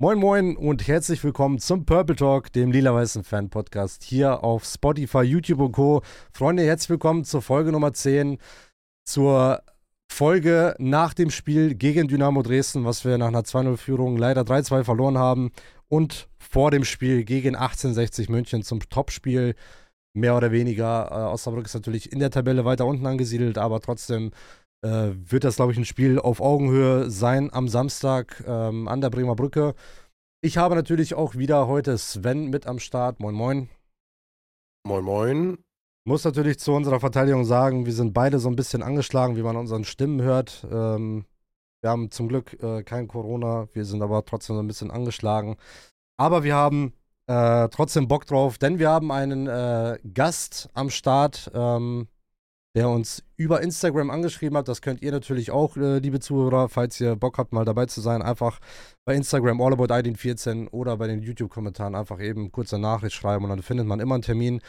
Moin Moin und herzlich willkommen zum Purple Talk, dem lila-weißen Fan-Podcast hier auf Spotify, YouTube und Co. Freunde, herzlich willkommen zur Folge Nummer 10, zur Folge nach dem Spiel gegen Dynamo Dresden, was wir nach einer 2-0-Führung leider 3-2 verloren haben und vor dem Spiel gegen 1860 München zum Topspiel. Mehr oder weniger. Äh, Osnabrück ist natürlich in der Tabelle weiter unten angesiedelt, aber trotzdem äh, wird das, glaube ich, ein Spiel auf Augenhöhe sein am Samstag ähm, an der Bremer Brücke. Ich habe natürlich auch wieder heute Sven mit am Start. Moin, moin. Moin, moin. Muss natürlich zu unserer Verteidigung sagen, wir sind beide so ein bisschen angeschlagen, wie man unseren Stimmen hört. Ähm, wir haben zum Glück äh, kein Corona, wir sind aber trotzdem so ein bisschen angeschlagen. Aber wir haben äh, trotzdem Bock drauf, denn wir haben einen äh, Gast am Start. Ähm, der uns über Instagram angeschrieben hat. Das könnt ihr natürlich auch, äh, liebe Zuhörer, falls ihr Bock habt, mal dabei zu sein. Einfach bei Instagram AllAboutIDin14 oder bei den YouTube-Kommentaren einfach eben kurze Nachricht schreiben und dann findet man immer einen Termin.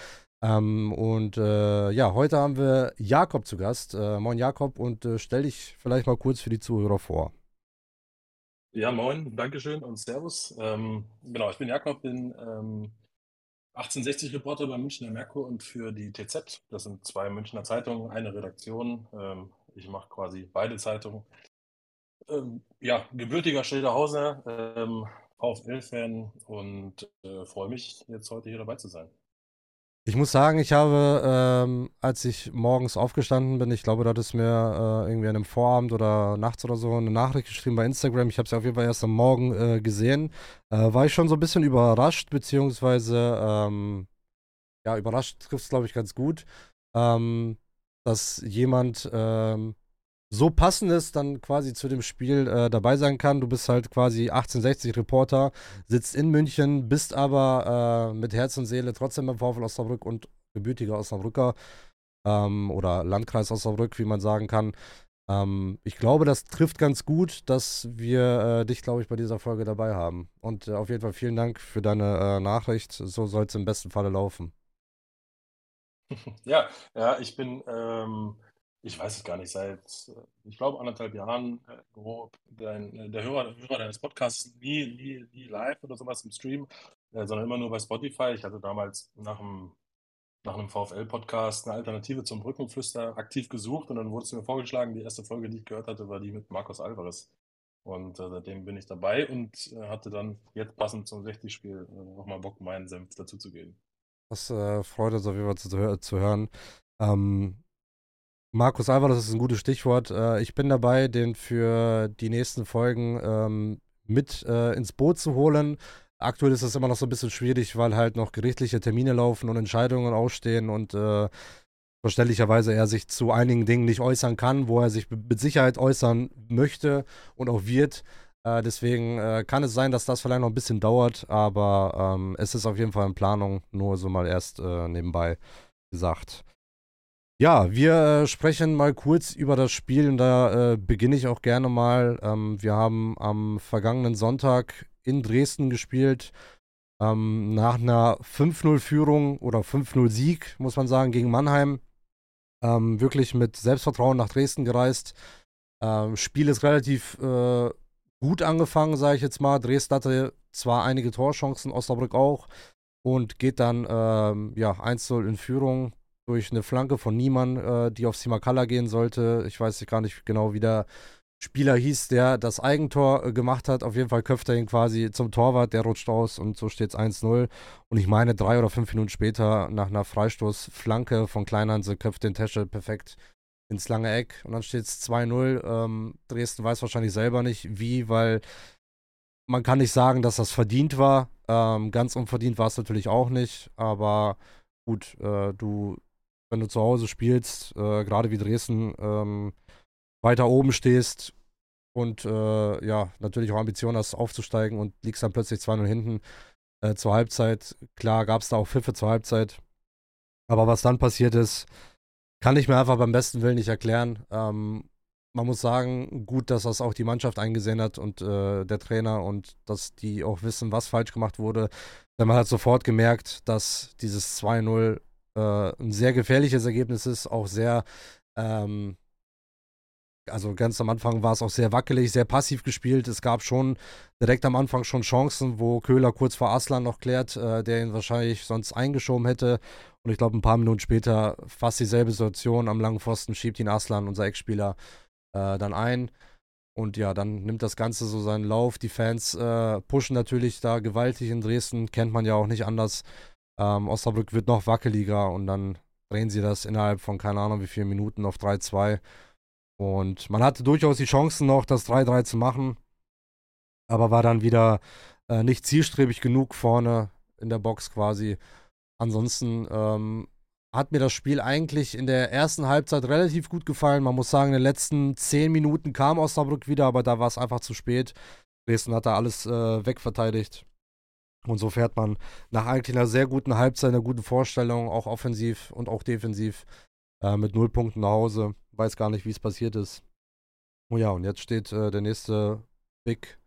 Ähm, und äh, ja, heute haben wir Jakob zu Gast. Äh, moin Jakob und äh, stell dich vielleicht mal kurz für die Zuhörer vor. Ja, moin, Dankeschön und Servus. Ähm, genau, ich bin Jakob, bin ähm, 1860-Reporter beim Münchner Merkur und für die TZ. Das sind zwei Münchner Zeitungen, eine Redaktion. Ähm, ich mache quasi beide Zeitungen. Ähm, ja, gebürtiger Schilderhauser, ähm, VfL-Fan und äh, freue mich, jetzt heute hier dabei zu sein. Ich muss sagen, ich habe, ähm, als ich morgens aufgestanden bin, ich glaube, da hat es mir äh, irgendwie an einem Vorabend oder nachts oder so eine Nachricht geschrieben bei Instagram. Ich habe es auf jeden Fall erst am Morgen äh, gesehen. Äh, war ich schon so ein bisschen überrascht, beziehungsweise, ähm, ja, überrascht trifft es, glaube ich, ganz gut, ähm, dass jemand ähm, so passendes dann quasi zu dem Spiel äh, dabei sein kann. Du bist halt quasi 1860 Reporter, sitzt in München, bist aber äh, mit Herz und Seele trotzdem im VfL Osnabrück und gebürtiger Osnabrücker ähm, oder Landkreis Osnabrück, wie man sagen kann. Ähm, ich glaube, das trifft ganz gut, dass wir äh, dich, glaube ich, bei dieser Folge dabei haben. Und äh, auf jeden Fall vielen Dank für deine äh, Nachricht. So soll es im besten Falle laufen. Ja, ja, ich bin ähm ich weiß es gar nicht, seit, äh, ich glaube, anderthalb Jahren, äh, grob, dein, äh, der Hörer, Hörer deines Podcasts nie, nie, nie live oder sowas im Stream, äh, sondern immer nur bei Spotify. Ich hatte damals nach einem, nach einem VfL-Podcast eine Alternative zum Brückenflüster aktiv gesucht und dann wurde es mir vorgeschlagen, die erste Folge, die ich gehört hatte, war die mit Marcos Alvarez. Und äh, seitdem bin ich dabei und äh, hatte dann jetzt passend zum 60-Spiel äh, nochmal Bock, meinen Senf dazuzugeben. Das freut uns auf jeden Fall zu, zu hören. Ähm, Markus Alvarez ist ein gutes Stichwort. Äh, ich bin dabei, den für die nächsten Folgen ähm, mit äh, ins Boot zu holen. Aktuell ist das immer noch so ein bisschen schwierig, weil halt noch gerichtliche Termine laufen und Entscheidungen ausstehen und äh, verständlicherweise er sich zu einigen Dingen nicht äußern kann, wo er sich mit Sicherheit äußern möchte und auch wird. Äh, deswegen äh, kann es sein, dass das vielleicht noch ein bisschen dauert, aber ähm, es ist auf jeden Fall in Planung, nur so mal erst äh, nebenbei gesagt. Ja, wir äh, sprechen mal kurz über das Spiel und da äh, beginne ich auch gerne mal. Ähm, wir haben am vergangenen Sonntag in Dresden gespielt. Ähm, nach einer 5-0-Führung oder 5-0-Sieg, muss man sagen, gegen Mannheim. Ähm, wirklich mit Selbstvertrauen nach Dresden gereist. Ähm, Spiel ist relativ äh, gut angefangen, sage ich jetzt mal. Dresden hatte zwar einige Torchancen, Osnabrück auch. Und geht dann ähm, ja, 1-0 in Führung durch eine Flanke von Niemann, äh, die auf Simakala gehen sollte. Ich weiß gar nicht genau, wie der Spieler hieß, der das Eigentor äh, gemacht hat. Auf jeden Fall köpft er ihn quasi zum Torwart, der rutscht aus und so steht es 1-0. Und ich meine, drei oder fünf Minuten später, nach einer Freistoßflanke von Kleinhanse, köpft den Tesche perfekt ins lange Eck und dann steht es 2-0. Ähm, Dresden weiß wahrscheinlich selber nicht, wie, weil man kann nicht sagen, dass das verdient war. Ähm, ganz unverdient war es natürlich auch nicht, aber gut, äh, du wenn du zu Hause spielst, äh, gerade wie Dresden, ähm, weiter oben stehst und äh, ja, natürlich auch Ambitionen hast, aufzusteigen und liegst dann plötzlich 2-0 hinten äh, zur Halbzeit. Klar gab es da auch Pfiffe zur Halbzeit. Aber was dann passiert ist, kann ich mir einfach beim besten Willen nicht erklären. Ähm, man muss sagen, gut, dass das auch die Mannschaft eingesehen hat und äh, der Trainer und dass die auch wissen, was falsch gemacht wurde. Denn man hat sofort gemerkt, dass dieses 2-0 äh, ein sehr gefährliches Ergebnis ist, auch sehr, ähm, also ganz am Anfang war es auch sehr wackelig, sehr passiv gespielt. Es gab schon direkt am Anfang schon Chancen, wo Köhler kurz vor Aslan noch klärt, äh, der ihn wahrscheinlich sonst eingeschoben hätte. Und ich glaube, ein paar Minuten später fast dieselbe Situation am langen Pfosten, schiebt ihn Aslan, unser Ex-Spieler, äh, dann ein. Und ja, dann nimmt das Ganze so seinen Lauf. Die Fans äh, pushen natürlich da gewaltig in Dresden, kennt man ja auch nicht anders. Ähm, Osnabrück wird noch wackeliger und dann drehen sie das innerhalb von keine Ahnung wie vielen Minuten auf 3-2. Und man hatte durchaus die Chancen noch, das 3-3 zu machen, aber war dann wieder äh, nicht zielstrebig genug vorne in der Box quasi. Ansonsten ähm, hat mir das Spiel eigentlich in der ersten Halbzeit relativ gut gefallen. Man muss sagen, in den letzten zehn Minuten kam Osnabrück wieder, aber da war es einfach zu spät. Dresden hat da alles äh, wegverteidigt. Und so fährt man nach eigentlich einer sehr guten Halbzeit, einer guten Vorstellung, auch offensiv und auch defensiv, äh, mit null Punkten nach Hause. Weiß gar nicht, wie es passiert ist. Oh ja, und jetzt steht äh, der nächste Big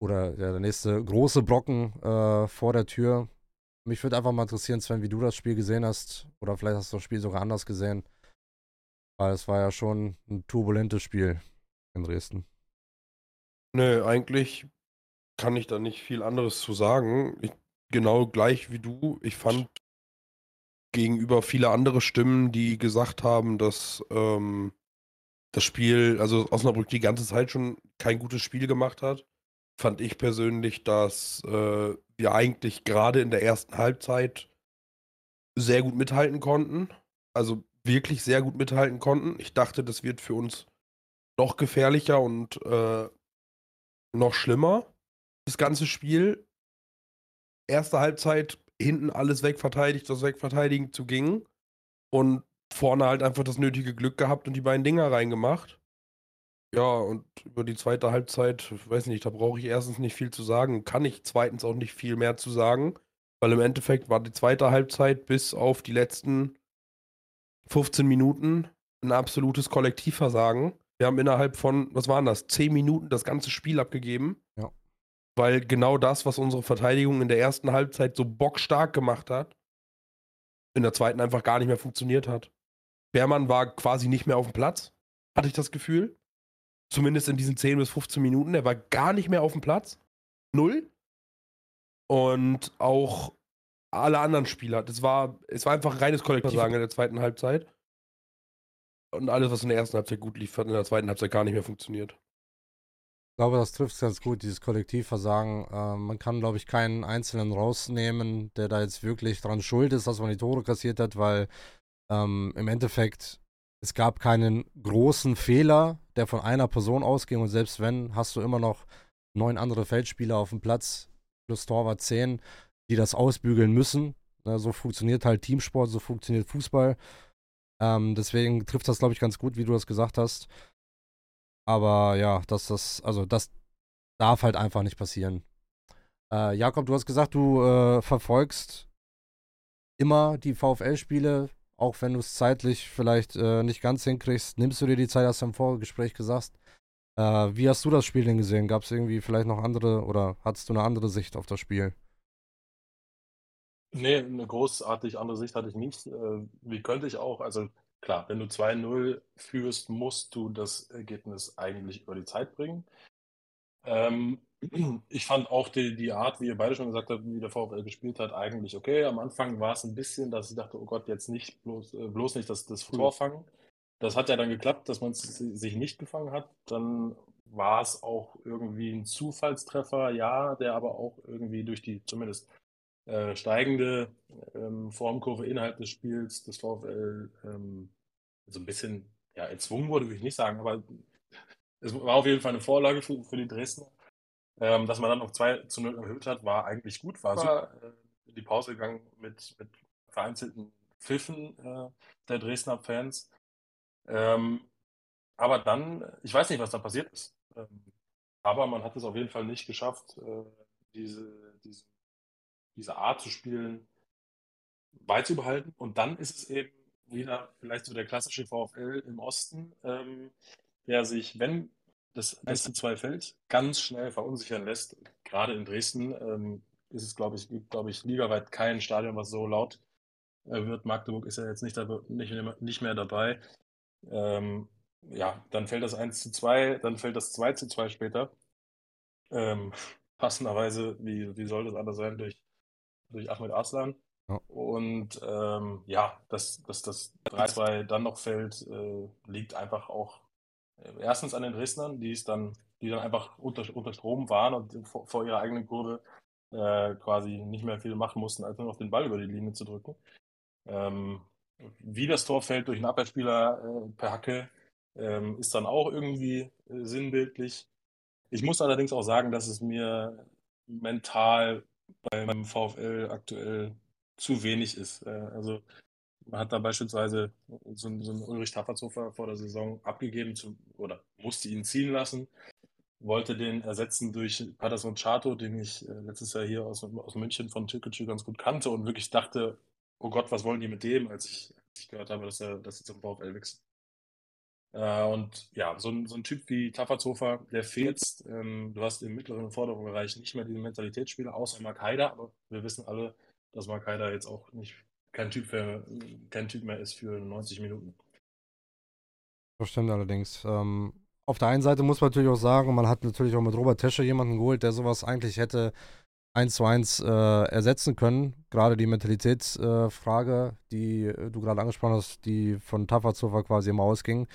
oder ja, der nächste große Brocken äh, vor der Tür. Mich würde einfach mal interessieren, Sven, wie du das Spiel gesehen hast. Oder vielleicht hast du das Spiel sogar anders gesehen. Weil es war ja schon ein turbulentes Spiel in Dresden. Nö, eigentlich kann ich da nicht viel anderes zu sagen. Ich, genau gleich wie du. Ich fand gegenüber viele andere Stimmen, die gesagt haben, dass ähm, das Spiel, also Osnabrück die ganze Zeit schon kein gutes Spiel gemacht hat, fand ich persönlich, dass äh, wir eigentlich gerade in der ersten Halbzeit sehr gut mithalten konnten. Also wirklich sehr gut mithalten konnten. Ich dachte, das wird für uns noch gefährlicher und äh, noch schlimmer. Das ganze Spiel. Erste Halbzeit hinten alles wegverteidigt, das Wegverteidigen zu ging. Und vorne halt einfach das nötige Glück gehabt und die beiden Dinger reingemacht. Ja, und über die zweite Halbzeit, weiß nicht, da brauche ich erstens nicht viel zu sagen, kann ich zweitens auch nicht viel mehr zu sagen, weil im Endeffekt war die zweite Halbzeit bis auf die letzten 15 Minuten ein absolutes Kollektivversagen. Wir haben innerhalb von, was waren das, 10 Minuten das ganze Spiel abgegeben. Ja. Weil genau das, was unsere Verteidigung in der ersten Halbzeit so bockstark gemacht hat, in der zweiten einfach gar nicht mehr funktioniert hat. Beermann war quasi nicht mehr auf dem Platz, hatte ich das Gefühl. Zumindest in diesen 10 bis 15 Minuten. Er war gar nicht mehr auf dem Platz. Null. Und auch alle anderen Spieler. Das war, es war einfach reines Kollektivversagen in der zweiten Halbzeit. Und alles, was in der ersten Halbzeit gut lief, hat in der zweiten Halbzeit gar nicht mehr funktioniert. Ich glaube, das trifft es ganz gut, dieses Kollektivversagen. Äh, man kann, glaube ich, keinen Einzelnen rausnehmen, der da jetzt wirklich dran schuld ist, dass man die Tore kassiert hat, weil ähm, im Endeffekt es gab keinen großen Fehler, der von einer Person ausging. Und selbst wenn, hast du immer noch neun andere Feldspieler auf dem Platz, plus Torwart zehn, die das ausbügeln müssen. Na, so funktioniert halt Teamsport, so funktioniert Fußball. Ähm, deswegen trifft das, glaube ich, ganz gut, wie du das gesagt hast. Aber ja, dass das, also das darf halt einfach nicht passieren. Äh, Jakob, du hast gesagt, du äh, verfolgst immer die VfL-Spiele auch wenn du es zeitlich vielleicht äh, nicht ganz hinkriegst, nimmst du dir die Zeit, hast du im Vorgespräch gesagt. Äh, wie hast du das Spiel denn gesehen? Gab es irgendwie vielleicht noch andere oder hattest du eine andere Sicht auf das Spiel? Nee, eine großartig andere Sicht hatte ich nicht. Äh, wie könnte ich auch? Also klar, wenn du 2-0 führst, musst du das Ergebnis eigentlich über die Zeit bringen. Ähm, ich fand auch die, die Art, wie ihr beide schon gesagt habt, wie der VfL gespielt hat, eigentlich okay. Am Anfang war es ein bisschen, dass ich dachte, oh Gott, jetzt nicht bloß, äh, bloß nicht das, das Tor fangen. Das hat ja dann geklappt, dass man es sich nicht gefangen hat. Dann war es auch irgendwie ein Zufallstreffer, ja, der aber auch irgendwie durch die zumindest äh, steigende ähm, Formkurve innerhalb des Spiels des VfL ähm, so ein bisschen ja, erzwungen wurde, würde ich nicht sagen, aber es war auf jeden Fall eine Vorlage für, für die Dresdner. Ähm, dass man dann auf 2 zu 0 erhöht hat, war eigentlich gut, war super. Äh, die Pause gegangen mit, mit vereinzelten Pfiffen äh, der Dresdner Fans. Ähm, aber dann, ich weiß nicht, was da passiert ist. Ähm, aber man hat es auf jeden Fall nicht geschafft, äh, diese, diese, diese Art zu spielen beizubehalten. Und dann ist es eben wieder vielleicht so der klassische VfL im Osten, ähm, der sich, wenn das 1 zu 2 fällt, ganz schnell verunsichern lässt. Gerade in Dresden ähm, ist es, glaube ich, gibt, glaube ich, ligaweit kein Stadion, was so laut äh, wird. Magdeburg ist ja jetzt nicht, nicht, nicht mehr dabei. Ähm, ja, dann fällt das 1 zu 2, dann fällt das 2 zu 2 später. Ähm, passenderweise, wie, wie soll das anders sein, durch, durch Ahmed Arslan. Ja. Und ähm, ja, dass, dass das 3-2 dann noch fällt, äh, liegt einfach auch äh, erstens an den Dresdnern, die es dann, die dann einfach unter, unter Strom waren und vor, vor ihrer eigenen Kurve äh, quasi nicht mehr viel machen mussten, als nur noch den Ball über die Linie zu drücken. Ähm, wie das Tor fällt durch einen Abwehrspieler äh, per Hacke, ähm, ist dann auch irgendwie äh, sinnbildlich. Ich muss allerdings auch sagen, dass es mir mental beim VfL aktuell zu wenig ist. Äh, also man hat da beispielsweise so, einen, so einen Ulrich Taffertshofer vor der Saison abgegeben zu, oder musste ihn ziehen lassen, wollte den ersetzen durch Patterson Chato, den ich äh, letztes Jahr hier aus, aus München von Türkgücü ganz gut kannte und wirklich dachte, oh Gott, was wollen die mit dem, als ich, als ich gehört habe, dass er, dass er zum VfL wechselt. Äh, und ja, so ein, so ein Typ wie Taffertshofer, der fehlt. Ähm, du hast im mittleren Forderungsbereich nicht mehr diese Mentalitätsspieler, außer Mark Haider, aber wir wissen alle, dass Mark Haider jetzt auch nicht kein Typ, für, kein typ mehr ist für 90 Minuten. Das stimmt allerdings. Ähm, auf der einen Seite muss man natürlich auch sagen, man hat natürlich auch mit Robert Tesche jemanden geholt, der sowas eigentlich hätte eins zu eins äh, ersetzen können. Gerade die Mentalitätsfrage, äh, die du gerade angesprochen hast, die von Tafazova quasi immer ausging.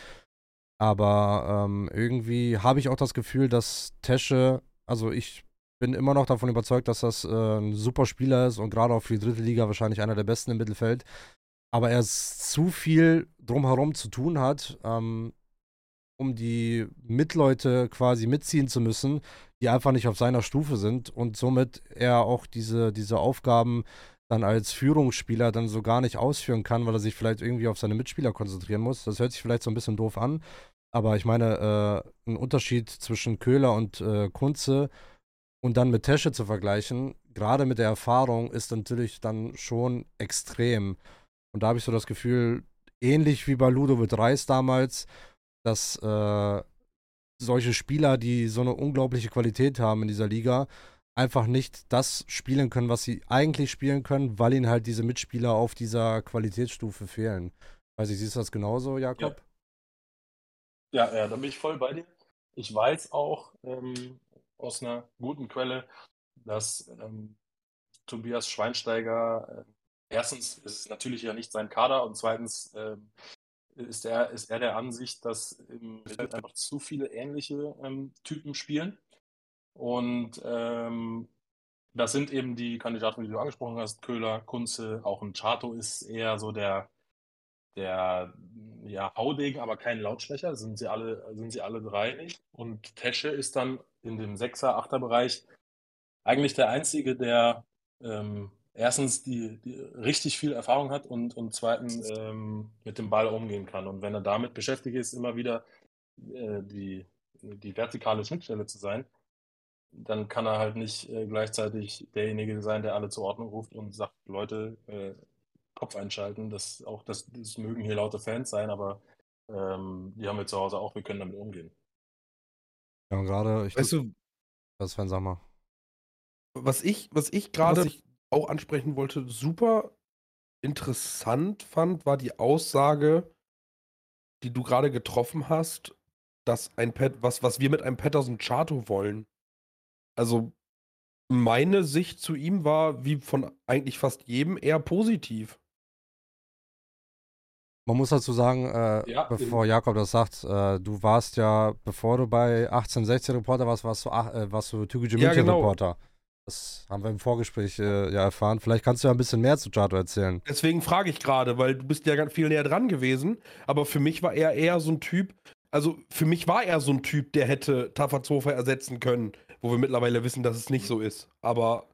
Aber ähm, irgendwie habe ich auch das Gefühl, dass Tesche, also ich bin immer noch davon überzeugt, dass das äh, ein super Spieler ist und gerade auch für die dritte Liga wahrscheinlich einer der besten im Mittelfeld. Aber er zu viel drumherum zu tun hat, ähm, um die Mitleute quasi mitziehen zu müssen, die einfach nicht auf seiner Stufe sind und somit er auch diese, diese Aufgaben dann als Führungsspieler dann so gar nicht ausführen kann, weil er sich vielleicht irgendwie auf seine Mitspieler konzentrieren muss. Das hört sich vielleicht so ein bisschen doof an, aber ich meine, äh, ein Unterschied zwischen Köhler und äh, Kunze und dann mit Tesche zu vergleichen, gerade mit der Erfahrung, ist natürlich dann schon extrem. Und da habe ich so das Gefühl, ähnlich wie bei Ludovic Reis damals, dass äh, solche Spieler, die so eine unglaubliche Qualität haben in dieser Liga, einfach nicht das spielen können, was sie eigentlich spielen können, weil ihnen halt diese Mitspieler auf dieser Qualitätsstufe fehlen. Weiß ich, siehst du das genauso, Jakob? Ja, ja, ja da bin ich voll bei dir. Ich weiß auch, ähm, aus einer guten Quelle, dass ähm, Tobias Schweinsteiger, äh, erstens ist es natürlich ja nicht sein Kader und zweitens äh, ist, er, ist er der Ansicht, dass im Mittelfeld einfach zu viele ähnliche ähm, Typen spielen. Und ähm, das sind eben die Kandidaten, die du angesprochen hast, Köhler, Kunze, auch ein Chato ist eher so der, der ja, Haudegen, aber kein Lautsprecher, sind sie alle, sind sie alle drei nicht. Und Tesche ist dann in dem Sechser-, Achter-Bereich eigentlich der Einzige, der ähm, erstens die, die, richtig viel Erfahrung hat und, und zweitens ähm, mit dem Ball umgehen kann. Und wenn er damit beschäftigt ist, immer wieder äh, die, die vertikale Schnittstelle zu sein, dann kann er halt nicht äh, gleichzeitig derjenige sein, der alle zur Ordnung ruft und sagt, Leute, äh, Kopf einschalten. Das, auch das, das mögen hier laute Fans sein, aber ähm, die haben wir zu Hause auch, wir können damit umgehen. Ja, und gerade, ich. Weißt du, was Fan, sag mal. Was ich, was ich gerade auch ansprechen wollte, super interessant fand, war die Aussage, die du gerade getroffen hast, dass ein Pet, was, was wir mit einem Patterson Chato wollen. Also meine Sicht zu ihm war, wie von eigentlich fast jedem, eher positiv. Man muss dazu sagen, äh, ja, bevor Jakob das sagt, äh, du warst ja, bevor du bei 1860 Reporter warst, warst du, äh, warst du Türkische ja, genau. Reporter. Das haben wir im Vorgespräch äh, ja erfahren. Vielleicht kannst du ja ein bisschen mehr zu Chato erzählen. Deswegen frage ich gerade, weil du bist ja ganz viel näher dran gewesen. Aber für mich war er eher so ein Typ, also für mich war er so ein Typ, der hätte Tafazofer ersetzen können, wo wir mittlerweile wissen, dass es nicht so ist. Aber.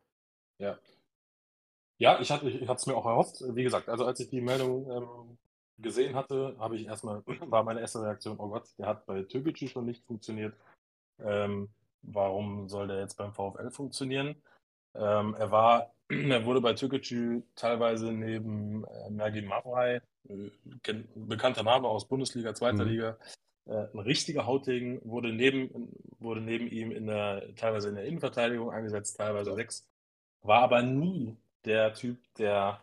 Ja. Ja, ich hatte es mir auch erhofft. Wie gesagt, also als ich die Meldung ähm, gesehen hatte, habe ich erstmal, war meine erste Reaktion, oh Gott, der hat bei Türkgücü schon nicht funktioniert. Ähm, warum soll der jetzt beim VfL funktionieren? Ähm, er war, er wurde bei Türkgücü teilweise neben äh, Mergin Mavrai, äh, bekannter Name aus Bundesliga, Zweiter mhm. Liga, äh, ein richtiger Hautdegen, wurde neben, wurde neben ihm in der, teilweise in der Innenverteidigung eingesetzt, teilweise sechs, war aber nie der Typ, der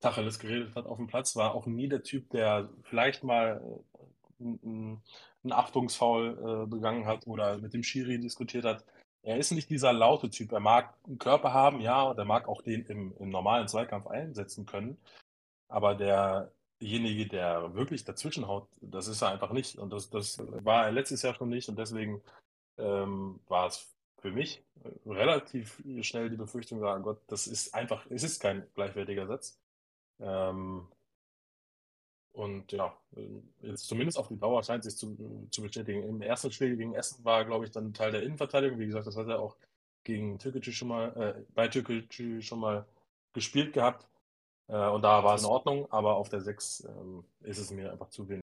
Tacheles geredet hat auf dem Platz, war auch nie der Typ, der vielleicht mal ein, ein Achtungsfoul äh, begangen hat oder mit dem Schiri diskutiert hat. Er ist nicht dieser laute Typ. Er mag einen Körper haben, ja, und er mag auch den im, im normalen Zweikampf einsetzen können. Aber derjenige, der wirklich dazwischenhaut, das ist er einfach nicht. Und das, das war er letztes Jahr schon nicht. Und deswegen ähm, war es für mich relativ schnell die Befürchtung, sagen, Gott, das ist einfach, es ist kein gleichwertiger Satz. Ähm, und ja, jetzt zumindest auf die Dauer scheint sich zu, zu bestätigen. Im ersten Spiel gegen Essen war, glaube ich, dann Teil der Innenverteidigung. Wie gesagt, das hat er auch gegen Türkgücü schon mal, äh, bei Türkgücü schon mal gespielt gehabt. Äh, und da war es in Ordnung, aber auf der 6 ähm, ist es mir einfach zu wenig.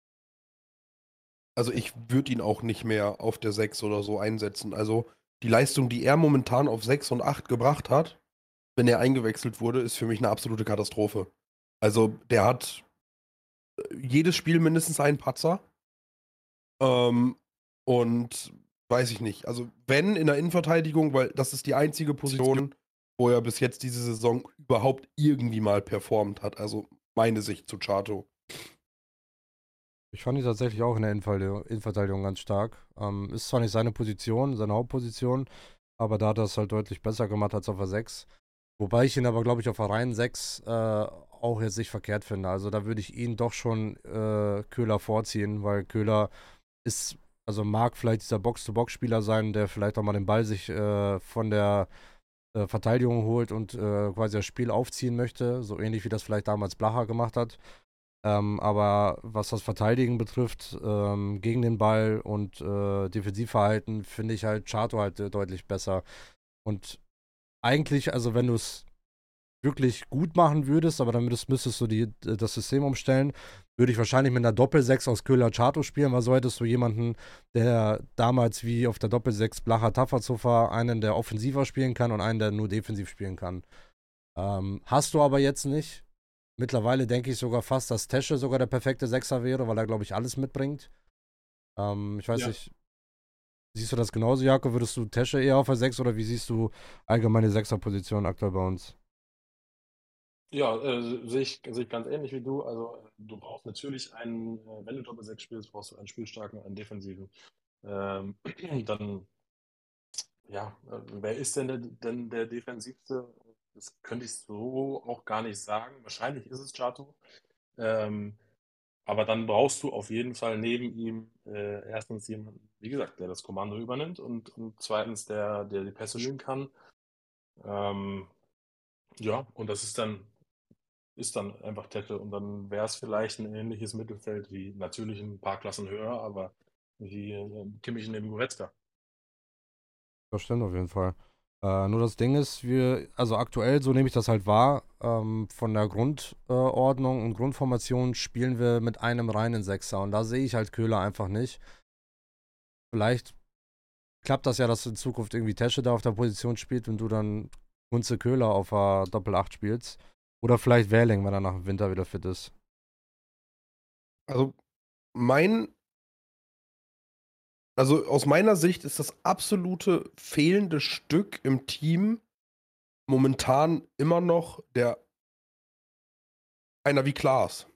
Also ich würde ihn auch nicht mehr auf der 6 oder so einsetzen. Also die Leistung, die er momentan auf 6 und 8 gebracht hat, wenn er eingewechselt wurde, ist für mich eine absolute Katastrophe. Also der hat äh, jedes Spiel mindestens einen Patzer. Ähm, und weiß ich nicht. Also wenn in der Innenverteidigung, weil das ist die einzige Position, wo er bis jetzt diese Saison überhaupt irgendwie mal performt hat. Also meine Sicht zu Chato. Ich fand ihn tatsächlich auch in der Innenverteidigung ganz stark. Ähm, ist zwar nicht seine Position, seine Hauptposition, aber da hat er es halt deutlich besser gemacht als auf der 6. Wobei ich ihn aber, glaube ich, auf der reinen 6 äh, auch jetzt nicht verkehrt finde. Also da würde ich ihn doch schon äh, Köhler vorziehen, weil Köhler ist, also mag vielleicht dieser Box-to-Box-Spieler sein, der vielleicht auch mal den Ball sich äh, von der äh, Verteidigung holt und äh, quasi das Spiel aufziehen möchte. So ähnlich wie das vielleicht damals Blacher gemacht hat. Ähm, aber was das Verteidigen betrifft, ähm, gegen den Ball und äh, Defensivverhalten, finde ich halt Chato halt äh, deutlich besser. Und eigentlich, also wenn du es wirklich gut machen würdest, aber dann müsstest, müsstest du die, das System umstellen, würde ich wahrscheinlich mit einer Doppel-6 aus Köhler Chato spielen, weil so hättest du jemanden, der damals wie auf der Doppel-6 Blacher Tafferzuffer einen, der offensiver spielen kann und einen, der nur defensiv spielen kann. Ähm, hast du aber jetzt nicht. Mittlerweile denke ich sogar fast, dass Tesche sogar der perfekte Sechser wäre, weil er, glaube ich, alles mitbringt. Ähm, ich weiß ja. nicht, siehst du das genauso, Jakob? Würdest du Tesche eher auf der 6 oder wie siehst du allgemeine Sechserposition aktuell bei uns? Ja, äh, sehe ich, seh ich ganz ähnlich wie du. Also du brauchst natürlich einen, äh, wenn du Doppel 6 spielst, brauchst du einen spielstarken, einen defensiven. Ähm, dann, ja, äh, wer ist denn der, denn der defensivste? Das könnte ich so auch gar nicht sagen. Wahrscheinlich ist es Chato. Ähm, aber dann brauchst du auf jeden Fall neben ihm äh, erstens jemanden, wie gesagt, der das Kommando übernimmt und, und zweitens, der, der die Pässe spielen kann. Ähm, ja, und das ist dann, ist dann einfach Tette. Und dann wäre es vielleicht ein ähnliches Mittelfeld wie natürlich ein paar Klassen höher, aber wie äh, Kimmich neben Goretzka. Das stimmt auf jeden Fall. Äh, nur das Ding ist, wir, also aktuell, so nehme ich das halt wahr, ähm, von der Grundordnung äh, und Grundformation spielen wir mit einem reinen Sechser und da sehe ich halt Köhler einfach nicht. Vielleicht klappt das ja, dass in Zukunft irgendwie Tesche da auf der Position spielt und du dann Kunze Köhler auf der Doppel-8 spielst. Oder vielleicht Wähling, wenn er nach dem Winter wieder fit ist. Also, mein also aus meiner Sicht ist das absolute fehlende Stück im Team momentan immer noch der einer wie Klaas.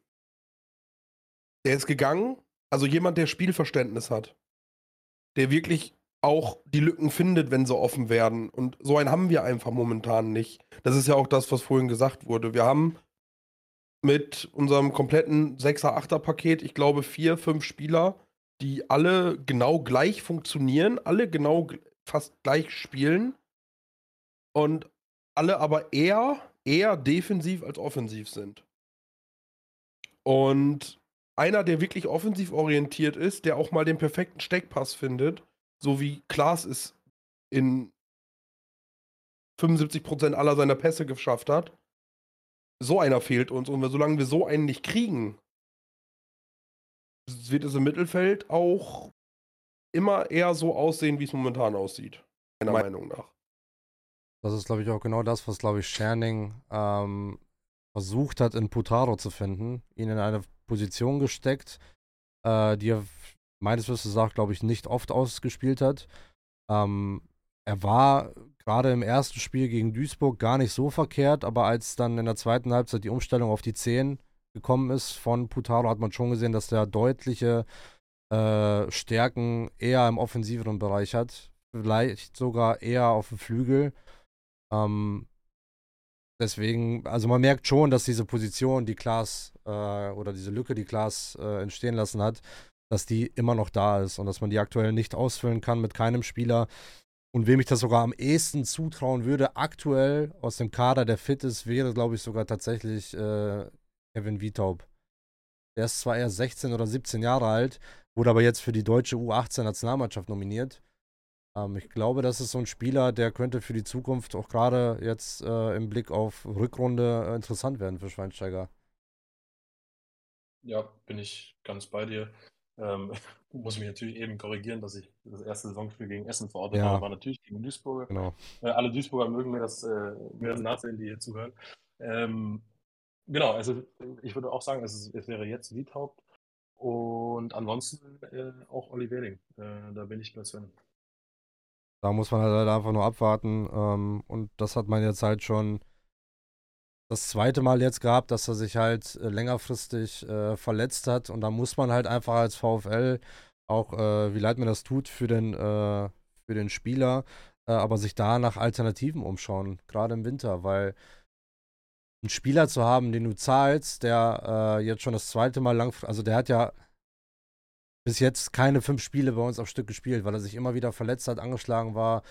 Der ist gegangen, also jemand, der Spielverständnis hat. Der wirklich auch die Lücken findet, wenn sie offen werden. Und so einen haben wir einfach momentan nicht. Das ist ja auch das, was vorhin gesagt wurde. Wir haben mit unserem kompletten 6er, 8er Paket, ich glaube, vier, fünf Spieler, die alle genau gleich funktionieren, alle genau fast gleich spielen und alle aber eher, eher defensiv als offensiv sind. Und einer, der wirklich offensiv orientiert ist, der auch mal den perfekten Steckpass findet, so wie Klaas es in 75% aller seiner Pässe geschafft hat, so einer fehlt uns. Und solange wir so einen nicht kriegen, wird es im Mittelfeld auch immer eher so aussehen, wie es momentan aussieht. Meiner Me Meinung nach. Das ist, glaube ich, auch genau das, was, glaube ich, Scherning ähm, versucht hat, in Putaro zu finden. Ihn in eine Position gesteckt, äh, die er meines Wissens sagt, glaube ich, nicht oft ausgespielt hat. Ähm, er war gerade im ersten Spiel gegen Duisburg gar nicht so verkehrt, aber als dann in der zweiten Halbzeit die Umstellung auf die 10 gekommen ist von Putaro, hat man schon gesehen, dass der deutliche äh, Stärken eher im offensiveren Bereich hat. Vielleicht sogar eher auf dem Flügel. Ähm, deswegen, also man merkt schon, dass diese Position, die Klaas äh, oder diese Lücke, die Klaas äh, entstehen lassen hat, dass die immer noch da ist und dass man die aktuell nicht ausfüllen kann mit keinem Spieler. Und wem ich das sogar am ehesten zutrauen würde, aktuell aus dem Kader, der fit ist, wäre, glaube ich, sogar tatsächlich äh, Kevin Wietaub. Der ist zwar erst 16 oder 17 Jahre alt, wurde aber jetzt für die deutsche U18-Nationalmannschaft nominiert. Ähm, ich glaube, das ist so ein Spieler, der könnte für die Zukunft auch gerade jetzt äh, im Blick auf Rückrunde äh, interessant werden für Schweinsteiger. Ja, bin ich ganz bei dir. Ähm, muss mich natürlich eben korrigieren, dass ich das erste Saisonspiel gegen Essen verortet Ja. habe, war natürlich gegen Duisburg. Genau. Äh, alle Duisburger mögen mir das, äh, mir das nachsehen, die hier zuhören. Ähm, genau, also ich würde auch sagen, es, ist, es wäre jetzt Wiethaupt und ansonsten äh, auch Olli Wedding. Äh, da bin ich bei Sven. Da muss man halt einfach nur abwarten. Ähm, und das hat man jetzt halt schon das zweite Mal jetzt gehabt, dass er sich halt äh, längerfristig äh, verletzt hat. Und da muss man halt einfach als VfL auch, äh, wie leid mir das tut, für den, äh, für den Spieler, äh, aber sich da nach Alternativen umschauen, gerade im Winter, weil einen Spieler zu haben, den du zahlst, der äh, jetzt schon das zweite Mal lang, also der hat ja bis jetzt keine fünf Spiele bei uns auf Stück gespielt, weil er sich immer wieder verletzt hat, angeschlagen war,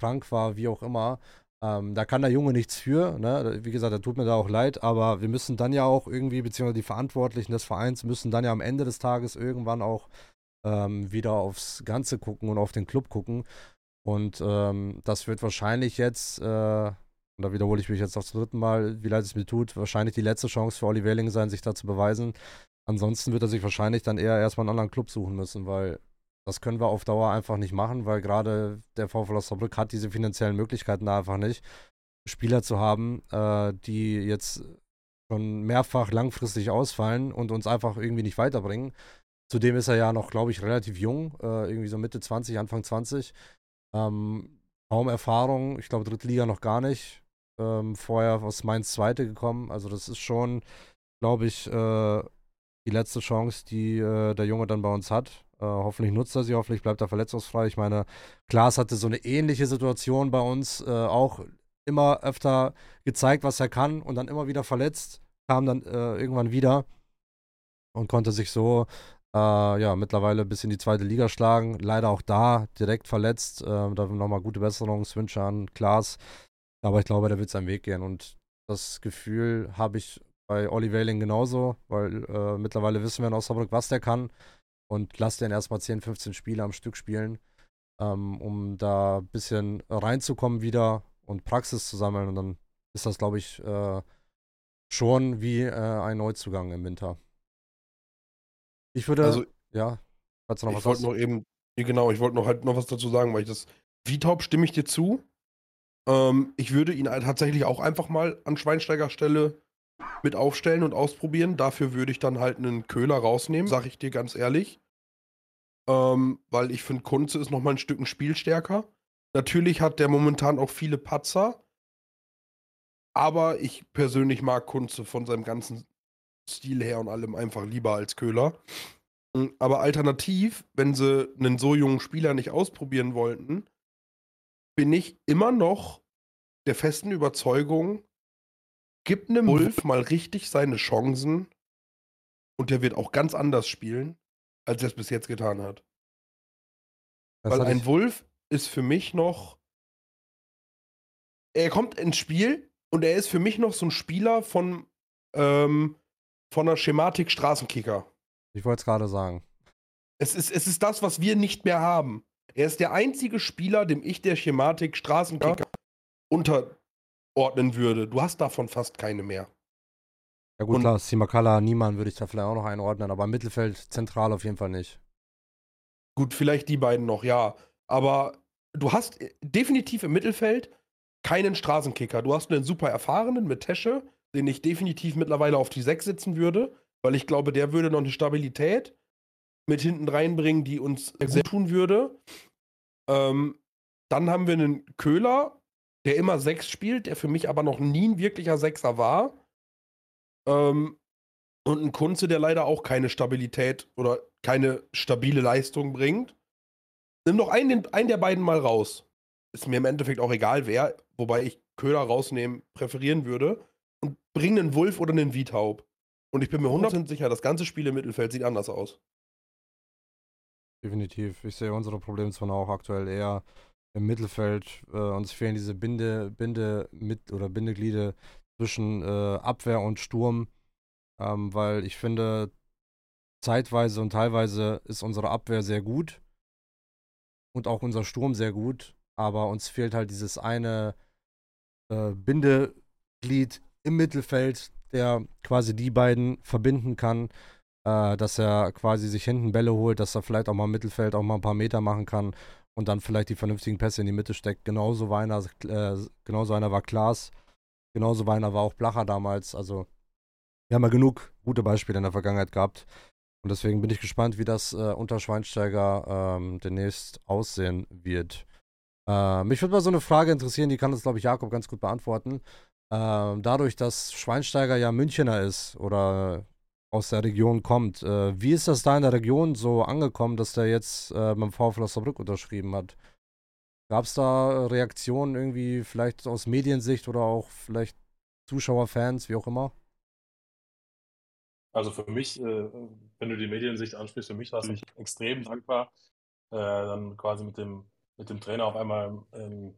krank war, wie auch immer. Ähm, da kann der Junge nichts für. Ne? Wie gesagt, er tut mir da auch leid, aber wir müssen dann ja auch irgendwie, beziehungsweise die Verantwortlichen des Vereins müssen dann ja am Ende des Tages irgendwann auch ähm, wieder aufs Ganze gucken und auf den Club gucken. Und ähm, das wird wahrscheinlich jetzt, äh, und da wiederhole ich mich jetzt noch zum dritten Mal, wie leid es mir tut, wahrscheinlich die letzte Chance für Olli Welling sein, sich da zu beweisen. Ansonsten wird er sich wahrscheinlich dann eher erstmal einen anderen Club suchen müssen, weil das können wir auf Dauer einfach nicht machen, weil gerade der VfL Osnabrück hat diese finanziellen Möglichkeiten da einfach nicht, Spieler zu haben, äh, die jetzt schon mehrfach langfristig ausfallen und uns einfach irgendwie nicht weiterbringen. Zudem ist er ja noch, glaube ich, relativ jung, äh, irgendwie so Mitte 20, Anfang 20. Ähm, kaum Erfahrung, ich glaube dritte Liga noch gar nicht. Ähm, vorher aus Mainz Zweite gekommen. Also das ist schon, glaube ich, äh, die letzte Chance, die äh, der Junge dann bei uns hat. Äh, hoffentlich nutzt er sie, hoffentlich bleibt er verletzungsfrei. Ich meine, Klaas hatte so eine ähnliche Situation bei uns, äh, auch immer öfter gezeigt, was er kann und dann immer wieder verletzt, kam dann äh, irgendwann wieder und konnte sich so äh, ja mittlerweile bis in die zweite Liga schlagen. Leider auch da direkt verletzt. Äh, da nochmal gute Besserungswünsche an Klaas. Aber ich glaube, der wird seinen Weg gehen und das Gefühl habe ich bei Olli Wailing genauso, weil äh, mittlerweile wissen wir in Osnabrück, was der kann. Und lass den erstmal 10, 15 Spiele am Stück spielen, ähm, um da ein bisschen reinzukommen wieder und Praxis zu sammeln. Und dann ist das, glaube ich, äh, schon wie äh, ein Neuzugang im Winter. Ich würde, Also, ja, falls noch ich was wollte noch eben, genau, ich wollte noch halt noch was dazu sagen, weil ich das. Vietaub stimme ich dir zu. Ähm, ich würde ihn halt tatsächlich auch einfach mal an Schweinsteiger Stelle mit aufstellen und ausprobieren. Dafür würde ich dann halt einen Köhler rausnehmen, sag ich dir ganz ehrlich. Ähm, weil ich finde, Kunze ist noch mal ein Stück ein Spiel. Natürlich hat der momentan auch viele Patzer. Aber ich persönlich mag Kunze von seinem ganzen Stil her und allem einfach lieber als Köhler. Mm, Aber alternativ, wenn sie einen so jungen Spieler nicht ausprobieren wollten, bin ich immer noch der festen Überzeugung, gib einem Wolf mal richtig seine Chancen und der wird auch ganz anders spielen, als er es bis jetzt getan hat. Das Weil hatte ein ich- Wolf ist für mich noch. Er kommt ins Spiel und er ist für mich noch so ein Spieler von, ähm, von der Schematik Straßenkicker. Ich wollte es gerade sagen. Es ist, es ist das, was wir nicht mehr haben. Er ist der einzige Spieler, dem ich der Schematik Straßenkicker unterordnen würde. Du hast davon fast keine mehr. Ja gut, Und- klar, Simakala, Niemann würde ich da vielleicht auch noch einordnen, aber im Mittelfeld zentral auf jeden Fall nicht. Gut, vielleicht die beiden noch, ja. Aber du hast äh, definitiv im Mittelfeld keinen Straßenkicker. Du hast einen super erfahrenen mit Tesche, den ich definitiv mittlerweile auf die 6 setzen würde, weil ich glaube, der würde noch eine Stabilität mit hinten reinbringen, die uns sehr gut tun würde. Ähm, dann haben wir einen Köhler, der immer 6 spielt, der für mich aber noch nie ein wirklicher Sechser war. Ähm, und einen Kunze, der leider auch keine Stabilität oder keine stabile Leistung bringt. Nimm doch einen, einen der beiden mal raus. Ist mir im Endeffekt auch egal, wer, wobei ich Köhler rausnehmen präferieren würde. Und bring einen Wolf oder einen Wietaub. Und ich bin mir 100% sicher, das ganze Spiel im Mittelfeld sieht anders aus. Definitiv. Ich sehe unsere Problemzone auch aktuell eher im Mittelfeld. Äh, uns fehlen diese Binde, Binde mit oder Bindeglieder zwischen äh, Abwehr und Sturm, ähm, weil ich finde, zeitweise und teilweise ist unsere Abwehr sehr gut und auch unser Sturm sehr gut, aber uns fehlt halt dieses eine äh, Bindeglied im Mittelfeld, der quasi die beiden verbinden kann, äh, dass er quasi sich hinten Bälle holt, dass er vielleicht auch mal im Mittelfeld auch mal ein paar Meter machen kann und dann vielleicht die vernünftigen Pässe in die Mitte steckt. Genauso war einer, äh, genauso einer war Klaas, genauso einer war auch Blacher damals. Also wir haben ja genug gute Beispiele in der Vergangenheit gehabt. Und deswegen bin ich gespannt, wie das äh, unter Schweinsteiger ähm, demnächst aussehen wird. Äh, mich würde mal so eine Frage interessieren, die kann uns, glaube ich, Jakob ganz gut beantworten. Äh, dadurch, dass Schweinsteiger ja Münchener ist oder aus der Region kommt, äh, wie ist das da in der Region so angekommen, dass der jetzt äh, beim VfL Osnabrück unterschrieben hat? Gab es da Reaktionen irgendwie vielleicht aus Mediensicht oder auch vielleicht Zuschauer, Fans, wie auch immer? Also für mich, äh, wenn du die Mediensicht ansprichst, für mich war es nicht extrem dankbar, äh, dann quasi mit dem, mit dem Trainer auf einmal ähm,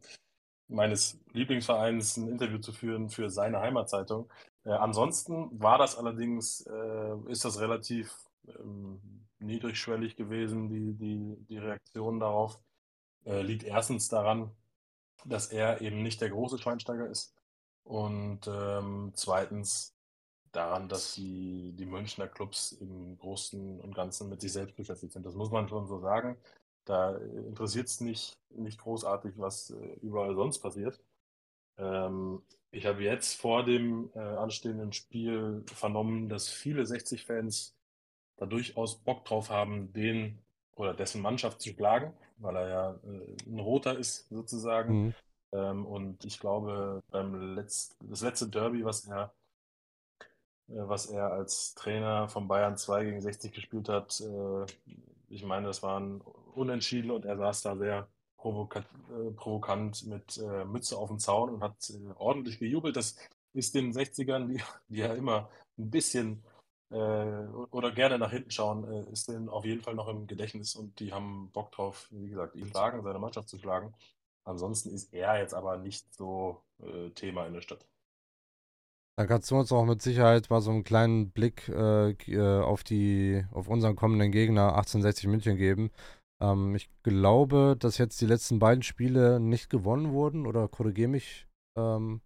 meines Lieblingsvereins ein Interview zu führen für seine Heimatzeitung. Äh, ansonsten war das allerdings, äh, ist das relativ ähm, niedrigschwellig gewesen, die, die, die Reaktion darauf. Äh, liegt erstens daran, dass er eben nicht der große Schweinsteiger ist und ähm, zweitens daran, dass die, die Münchner Clubs im Großen und Ganzen mit sich selbst beschäftigt sind. Das muss man schon so sagen. Da interessiert es nicht, nicht großartig, was äh, überall sonst passiert. Ähm, ich habe jetzt vor dem äh, anstehenden Spiel vernommen, dass viele 60-Fans da durchaus Bock drauf haben, den oder dessen Mannschaft zu schlagen, weil er ja äh, ein Roter ist sozusagen. Mhm. Ähm, und ich glaube, beim Letz das letzte Derby, was er äh, was er als Trainer von Bayern 2 gegen 60 gespielt hat. Äh, ich meine, das waren Unentschieden und er saß da sehr äh, provokant mit Mütze auf dem Zaun und hat ordentlich gejubelt. Das ist den 60ern, die, die ja immer ein bisschen oder gerne nach hinten schauen, ist denen auf jeden Fall noch im Gedächtnis und die haben Bock drauf, wie gesagt, ihn schlagen, seine Mannschaft zu schlagen. Ansonsten ist er jetzt aber nicht so Thema in der Stadt. Dann kannst du uns auch mit Sicherheit mal so einen kleinen Blick äh, äh auf die, auf unseren kommenden Gegner 1860 München geben. Ähm, ich glaube, dass jetzt die letzten beiden Spiele nicht gewonnen wurden, oder korrigiere mich. Ähm,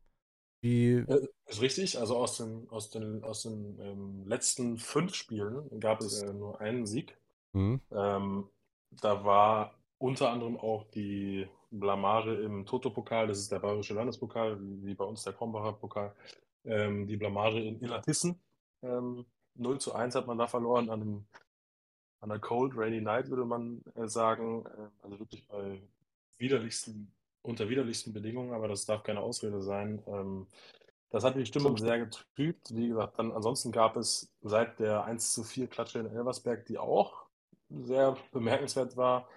wie. Äh, ist richtig. Also aus den, aus den, aus den ähm, letzten fünf Spielen gab es äh, nur einen Sieg. Mhm. Ähm, da war unter anderem auch die Blamage im Toto-Pokal, das ist der Bayerische Landespokal, wie, wie bei uns der Krombacher Pokal ähm, die Blamage in Illertissen. Ähm, 0 zu 1 hat man da verloren an, einem, an einer Cold Rainy Night, würde man äh, sagen. Äh, also wirklich bei widerlichsten, unter widerlichsten Bedingungen, aber das darf keine Ausrede sein. Ähm, das hat die Stimmung sehr getrübt. Wie gesagt, dann ansonsten gab es seit der 1 zu 4 Klatsche in Elversberg, die auch sehr bemerkenswert war,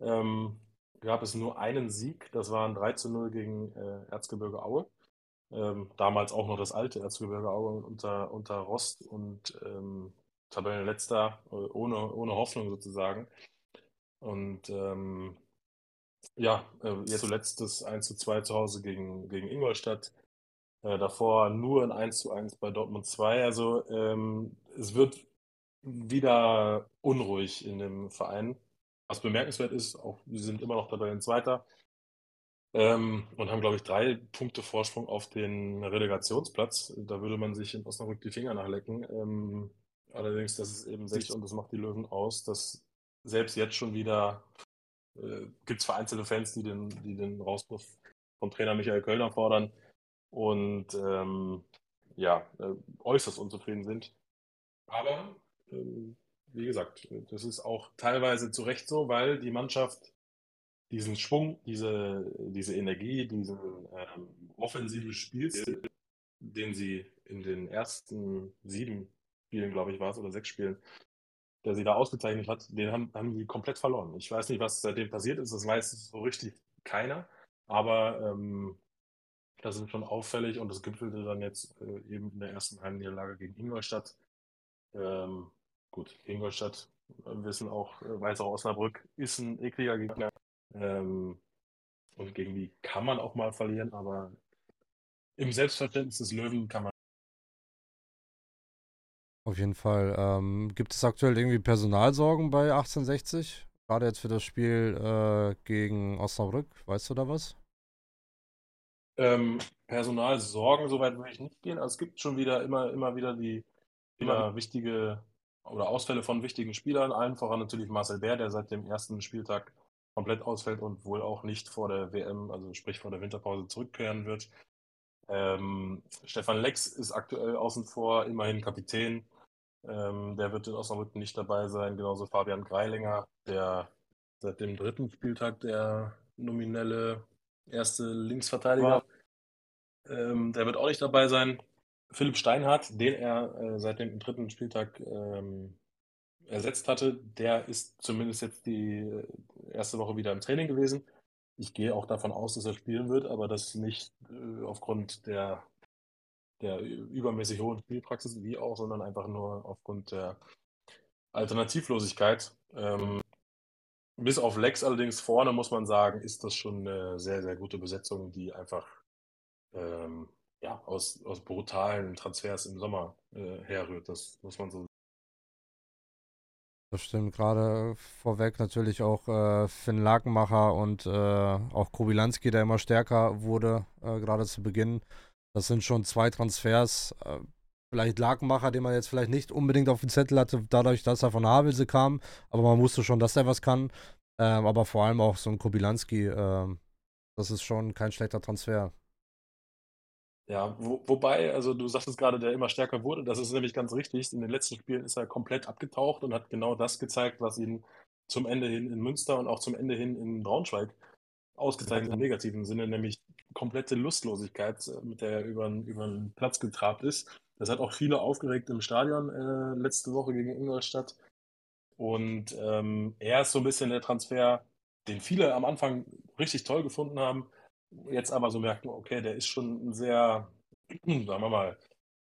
ähm, gab es nur einen Sieg. Das war ein 3 zu 0 gegen äh, Erzgebirge Aue. Ähm, damals auch noch das alte Erzgebirge Aue unter, unter Rost und Tabellenletzter, äh, ohne, ohne Hoffnung sozusagen. Und ähm, ja, äh, jetzt zuletzt das 1 zu 2 zu Hause gegen, gegen Ingolstadt. Äh, davor nur ein 1 zu 1 bei Dortmund 2. Also ähm, es wird wieder unruhig in dem Verein. Was bemerkenswert ist, auch wir sind immer noch Tabellenzweiter. Ähm, und haben, glaube ich, drei Punkte Vorsprung auf den Relegationsplatz. Da würde man sich in Osnabrück die Finger nachlecken. Ähm, allerdings, das ist eben sich und das macht die Löwen aus, dass selbst jetzt schon wieder äh, gibt es vereinzelte Fans, die den, die den Rauswurf von Trainer Michael Kölner fordern und ähm, ja, äh, äußerst unzufrieden sind. Aber äh, wie gesagt, das ist auch teilweise zu Recht so, weil die Mannschaft diesen Schwung, diese, diese Energie, diesen ähm, offensiven Spielstil, den sie in den ersten sieben Spielen, glaube ich, war es, oder sechs Spielen, der sie da ausgezeichnet hat, den haben, haben die komplett verloren. Ich weiß nicht, was seitdem passiert ist, das weiß so richtig keiner, aber ähm, das ist schon auffällig und das gipfelte dann jetzt äh, eben in der ersten Heimniederlage gegen Ingolstadt. Ähm, gut, Ingolstadt äh, wissen auch, äh, weiß auch Osnabrück ist ein ekliger Gegner. Ähm, und gegen die kann man auch mal verlieren, aber im Selbstverständnis des Löwen kann man. Auf jeden Fall. Ähm, gibt es aktuell irgendwie Personalsorgen bei 1860? Gerade jetzt für das Spiel äh, gegen Osnabrück. Weißt du da was? Ähm, Personalsorgen, soweit würde ich nicht gehen. Also es gibt schon wieder immer, immer wieder die immer wichtige oder Ausfälle von wichtigen Spielern, allen voran natürlich Marcel Bär, der seit dem ersten Spieltag komplett ausfällt und wohl auch nicht vor der WM, also sprich vor der Winterpause, zurückkehren wird. Ähm, Stefan Lex ist aktuell außen vor, immerhin Kapitän. Ähm, der wird in Osnabrück nicht dabei sein, genauso Fabian Greilinger, der seit dem dritten Spieltag der nominelle erste Linksverteidiger. Ähm, der wird auch nicht dabei sein. Philipp Steinhardt, den er äh, seit dem dritten Spieltag ähm, ersetzt hatte, der ist zumindest jetzt die äh, erste Woche wieder im Training gewesen. Ich gehe auch davon aus, dass er spielen wird, aber das nicht äh, aufgrund der, der übermäßig hohen Spielpraxis, wie auch, sondern einfach nur aufgrund der Alternativlosigkeit. Ähm, bis auf Lex allerdings vorne, muss man sagen, ist das schon eine sehr, sehr gute Besetzung, die einfach ähm, ja, aus, aus brutalen Transfers im Sommer äh, herrührt. Das muss man so. Das stimmt, gerade vorweg natürlich auch äh, Finn Lakenmacher und äh, auch Kobilanski, der immer stärker wurde, äh, gerade zu Beginn. Das sind schon zwei Transfers. Äh, vielleicht Lakenmacher, den man jetzt vielleicht nicht unbedingt auf dem Zettel hatte, dadurch, dass er von Havelse kam, aber man wusste schon, dass er was kann. Ähm, aber vor allem auch so ein Kobilanski, ähm, das ist schon kein schlechter Transfer. Ja, wo, wobei, also du sagtest gerade, der immer stärker wurde. Das ist nämlich ganz richtig. In den letzten Spielen ist er komplett abgetaucht und hat genau das gezeigt, was ihn zum Ende hin in Münster und auch zum Ende hin in Braunschweig ausgezeichnet im negativen Sinne, nämlich komplette Lustlosigkeit, äh, mit der er über, über den Platz getrabt ist. Das hat auch viele aufgeregt im Stadion äh, letzte Woche gegen Ingolstadt. Und ähm, er ist so ein bisschen der Transfer, den viele am Anfang richtig toll gefunden haben, jetzt aber so merkt, okay, der ist schon ein sehr, sagen wir mal,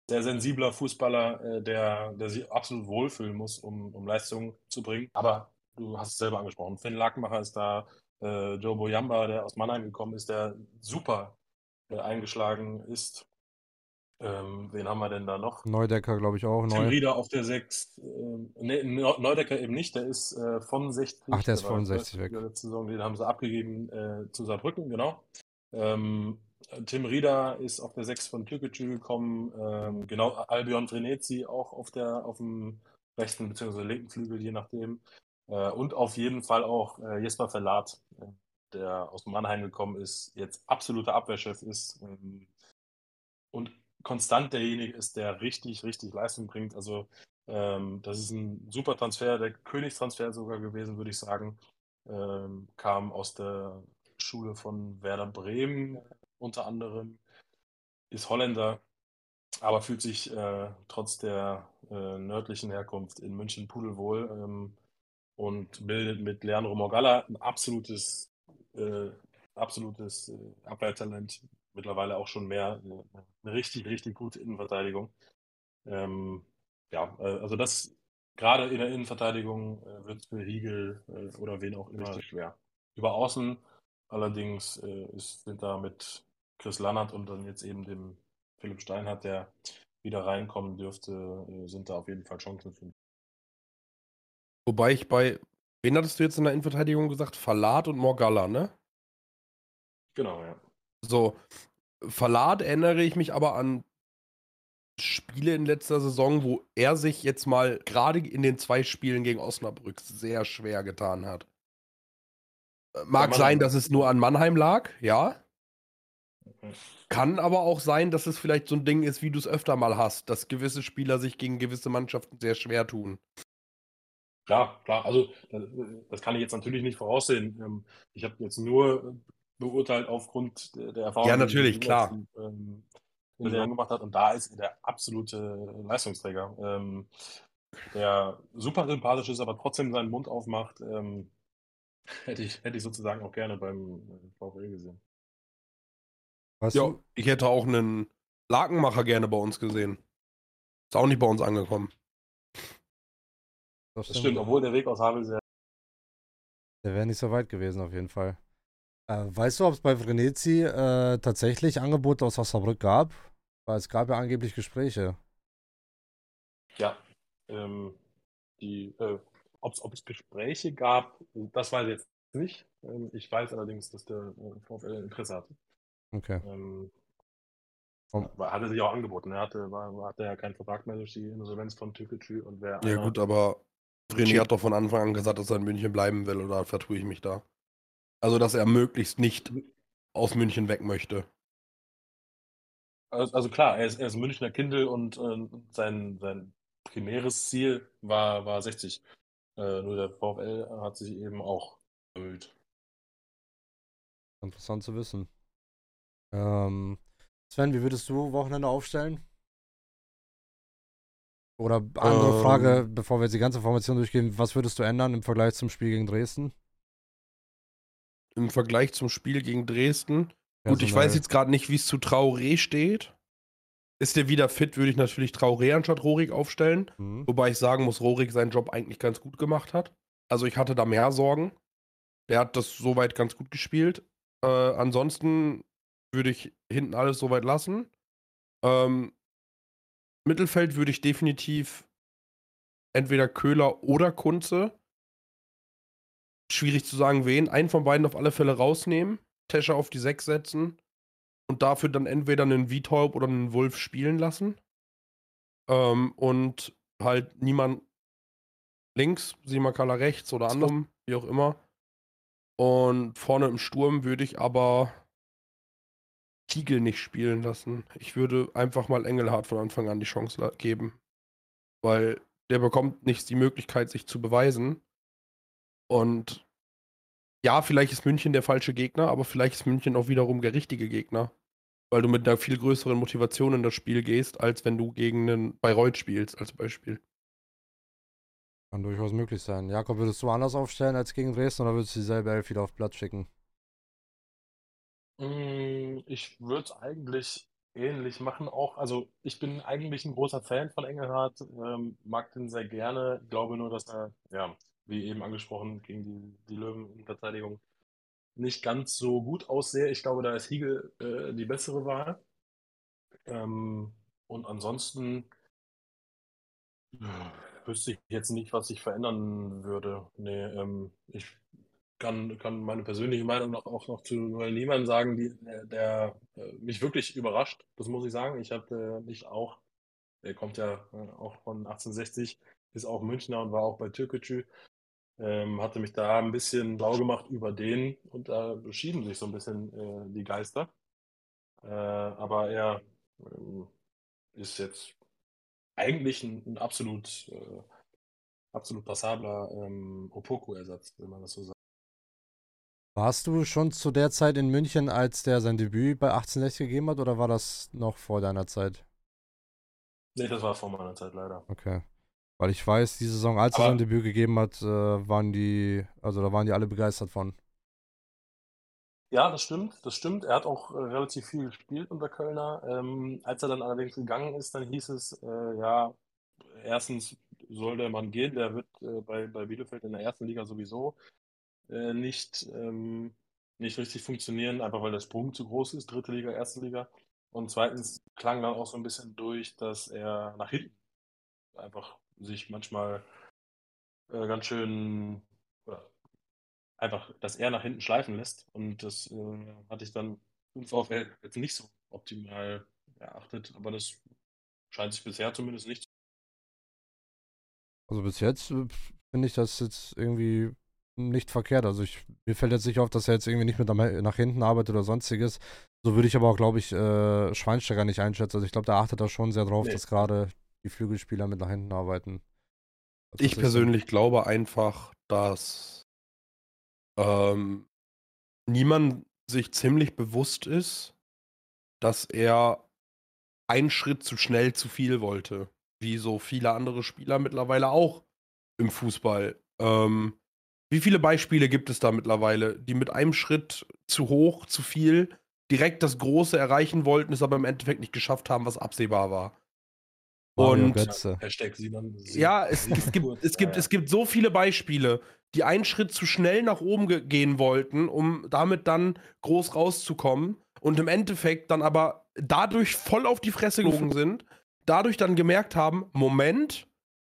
sehr sensibler Fußballer, äh, der, der sich absolut wohlfühlen muss, um, um Leistungen zu bringen. Aber du hast es selber angesprochen, Finn Lackmacher ist da, äh, Joe Boyamba, der aus Mannheim gekommen ist, der super äh, eingeschlagen ist. Ähm, wen haben wir denn da noch? Neudecker, glaube ich, auch. Tim neu. Rieder auf der 6. Ähm, nee, Neudecker eben nicht, der ist äh, von 60. Ach, der ist von 60 weg. Letzte Saison, den haben sie abgegeben äh, zu Saarbrücken, genau. Ähm, Tim Rieder ist auf der 6 von Türkgücü gekommen. Ähm, genau, Albion Vrenetzi auch auf, der, auf dem rechten bzw. linken Flügel, je nachdem. Äh, und auf jeden Fall auch äh, Jesper Verlat, äh, der aus Mannheim gekommen ist, jetzt absoluter Abwehrchef ist ähm, und konstant derjenige ist, der richtig, richtig Leistung bringt. Also ähm, das ist ein super Transfer, der Königstransfer sogar gewesen, würde ich sagen. Ähm, kam aus der Schule von Werder Bremen unter anderem, ist Holländer, aber fühlt sich äh, trotz der äh, nördlichen Herkunft in München pudelwohl ähm, und bildet mit Leandro Morgalla ein absolutes, äh, absolutes äh, Abwehrtalent. Mittlerweile auch schon mehr eine richtig, richtig gute Innenverteidigung. Ähm, ja, äh, also das gerade in der Innenverteidigung äh, wird für Hiegel oder wen auch immer richtig schwer. Über Außen Allerdings ist, sind da mit Chris Lannert und dann jetzt eben dem Philipp Steinhardt, der wieder reinkommen dürfte, sind da auf jeden Fall Chancen für. Wobei ich bei, wen hattest du jetzt in der Innenverteidigung gesagt? Verlat und Morgalla, ne? Genau, ja. So, Verlat erinnere ich mich aber an Spiele in letzter Saison, wo er sich jetzt mal gerade in den zwei Spielen gegen Osnabrück sehr schwer getan hat. Mag sein, dass es nur an Mannheim lag, ja. Kann aber auch sein, dass es vielleicht so ein Ding ist, wie du es öfter mal hast, dass gewisse Spieler sich gegen gewisse Mannschaften sehr schwer tun. Klar, klar. Also, das kann ich jetzt natürlich nicht voraussehen. Ähm, ich habe jetzt nur beurteilt aufgrund der Erfahrung, ja, natürlich, die klar. Ähm, in der gemacht hat. Und da ist er der absolute Leistungsträger. Ähm, der super sympathisch ist, aber trotzdem seinen Mund aufmacht, ähm, hätte, ich, hätte ich sozusagen auch gerne beim äh, VfL gesehen. Weißt ja, du? ich hätte auch einen Lakenmacher gerne bei uns gesehen. Ist auch nicht bei uns angekommen. Das stimmt, das stimmt obwohl der Weg aus Havel sehr. Der wäre nicht so weit gewesen, auf jeden Fall. Äh, weißt du, ob es bei Vrenetzi äh, tatsächlich Angebote aus Osnabrück gab? Weil es gab ja angeblich Gespräche. Ja. Ähm, die, äh, ob es Gespräche gab, das weiß ich jetzt nicht. Ähm, ich weiß allerdings, dass der äh, VfL Interesse hatte. Okay. Ähm, um. Hatte sich auch angeboten. Er hatte, war, hatte ja keinen Vertrag mehr durch die Insolvenz von Türkgücü und wer. Ja, gut, aber René hat doch von Anfang an gesagt, dass er in München bleiben will, oder vertue ich mich da? Also, dass er möglichst nicht aus München weg möchte. Also, also klar, er ist, er ist Münchner Kindel und äh, sein, sein primäres Ziel war, war 60. Äh, nur der VfL hat sich eben auch erhöht. Interessant zu wissen. Ähm, Sven, wie würdest du Wochenende aufstellen? Oder andere ähm, Frage, bevor wir jetzt die ganze Formation durchgehen, was würdest du ändern im Vergleich zum Spiel gegen Dresden? Im Vergleich zum Spiel gegen Dresden? Ja, Gut, ich weiß jetzt gerade nicht, wie es zu Traoré steht. Ist der wieder fit, würde ich natürlich Traoré anstatt Rorik aufstellen. Mhm. Wobei ich sagen muss, Rorik seinen Job eigentlich ganz gut gemacht hat. Also ich hatte da mehr Sorgen. Der hat das soweit ganz gut gespielt. Äh, ansonsten würde ich hinten alles soweit lassen. Ähm, Mittelfeld würde ich definitiv entweder Köhler oder Kunze. Schwierig zu sagen, wen. Einen von beiden auf alle Fälle rausnehmen. Tescher auf die 6 setzen und dafür dann entweder einen Vitorp oder einen Wolf spielen lassen. Ähm, und halt niemand links, Simakala rechts oder anderem, wie auch immer. Und vorne im Sturm würde ich aber Tiegel nicht spielen lassen. Ich würde einfach mal Engelhardt von Anfang an die Chance geben. Weil der bekommt nicht die Möglichkeit, sich zu beweisen. Und ja, vielleicht ist München der falsche Gegner, aber vielleicht ist München auch wiederum der richtige Gegner weil du mit einer viel größeren Motivation in das Spiel gehst, als wenn du gegen einen Bayreuth spielst, als Beispiel. Kann durchaus möglich sein. Jakob, würdest du anders aufstellen als gegen Dresden oder würdest du dieselbe Elf wieder auf Platz schicken? Mm, ich würde es eigentlich ähnlich machen. Auch, also ich bin eigentlich ein großer Fan von Engelhardt, ähm, mag den sehr gerne, glaube nur, dass er, ja, wie eben angesprochen, gegen die, die Löwen in Verteidigung nicht ganz so gut aussehe. Ich glaube, da ist Hiegel äh, die bessere Wahl. Ähm, und ansonsten äh, wüsste ich jetzt nicht, was ich verändern würde. Nee, ähm, ich kann, kann meine persönliche Meinung noch, auch noch zu Noel Niemann sagen, die, der, der äh, mich wirklich überrascht. Das muss ich sagen. Ich hatte mich auch, er kommt ja äh, auch von 1860, ist auch Münchner und war auch bei Türkgücü. Ähm, hatte mich da ein bisschen blau gemacht über den und da schieben sich so ein bisschen äh, die Geister. Äh, aber er ähm, ist jetzt eigentlich ein, ein absolut, äh, absolut passabler ähm, Opoku-Ersatz, wenn man das so sagt. Warst du schon zu der Zeit in München, als der sein Debüt bei 1860 gegeben hat, oder war das noch vor deiner Zeit? Nee, das war vor meiner Zeit leider. Okay. Weil ich weiß, die Saison, als er sein Debüt gegeben hat, äh, waren die, also da waren die alle begeistert von. Ja, das stimmt, das stimmt. Er hat auch äh, relativ viel gespielt unter Kölner. Ähm, als er dann allerdings gegangen ist, dann hieß es, äh, ja, erstens soll der Mann gehen, der wird äh, bei, bei Bielefeld in der ersten Liga sowieso äh, nicht, ähm, nicht richtig funktionieren, einfach weil der Sprung zu groß ist, dritte Liga, erste Liga. Und zweitens klang dann auch so ein bisschen durch, dass er nach hinten einfach sich manchmal äh, ganz schön oder einfach, dass er nach hinten schleifen lässt. Und das äh, hatte ich dann im VfL jetzt nicht so optimal erachtet, aber das scheint sich bisher zumindest nicht. Also bis jetzt äh, finde ich das jetzt irgendwie nicht verkehrt. Also ich, mir fällt jetzt nicht auf, dass er jetzt irgendwie nicht mit nach hinten arbeitet oder sonstiges. So würde ich aber auch, glaube ich, äh, Schweinsteiger nicht einschätzen. Also ich glaube, der achtet da schon sehr drauf, nee. dass gerade die Flügelspieler mit nach hinten arbeiten. Also ich persönlich glaube einfach, dass ähm, niemand sich ziemlich bewusst ist, dass er einen Schritt zu schnell zu viel wollte. wie so viele andere Spieler mittlerweile auch im Fußball. Ähm, wie viele Beispiele gibt es da mittlerweile, die mit einem Schritt zu hoch, zu viel, direkt das Große erreichen wollten, es aber im Endeffekt nicht geschafft haben, was absehbar war? Mario Und Götze. Hashtag Sinan. ja, es, es, gibt, es, gibt, es gibt so viele Beispiele, die einen Schritt zu schnell nach oben ge gehen wollten, um damit dann groß rauszukommen und im Endeffekt dann aber dadurch voll auf die Fresse gelogen sind, dadurch dann gemerkt haben, Moment,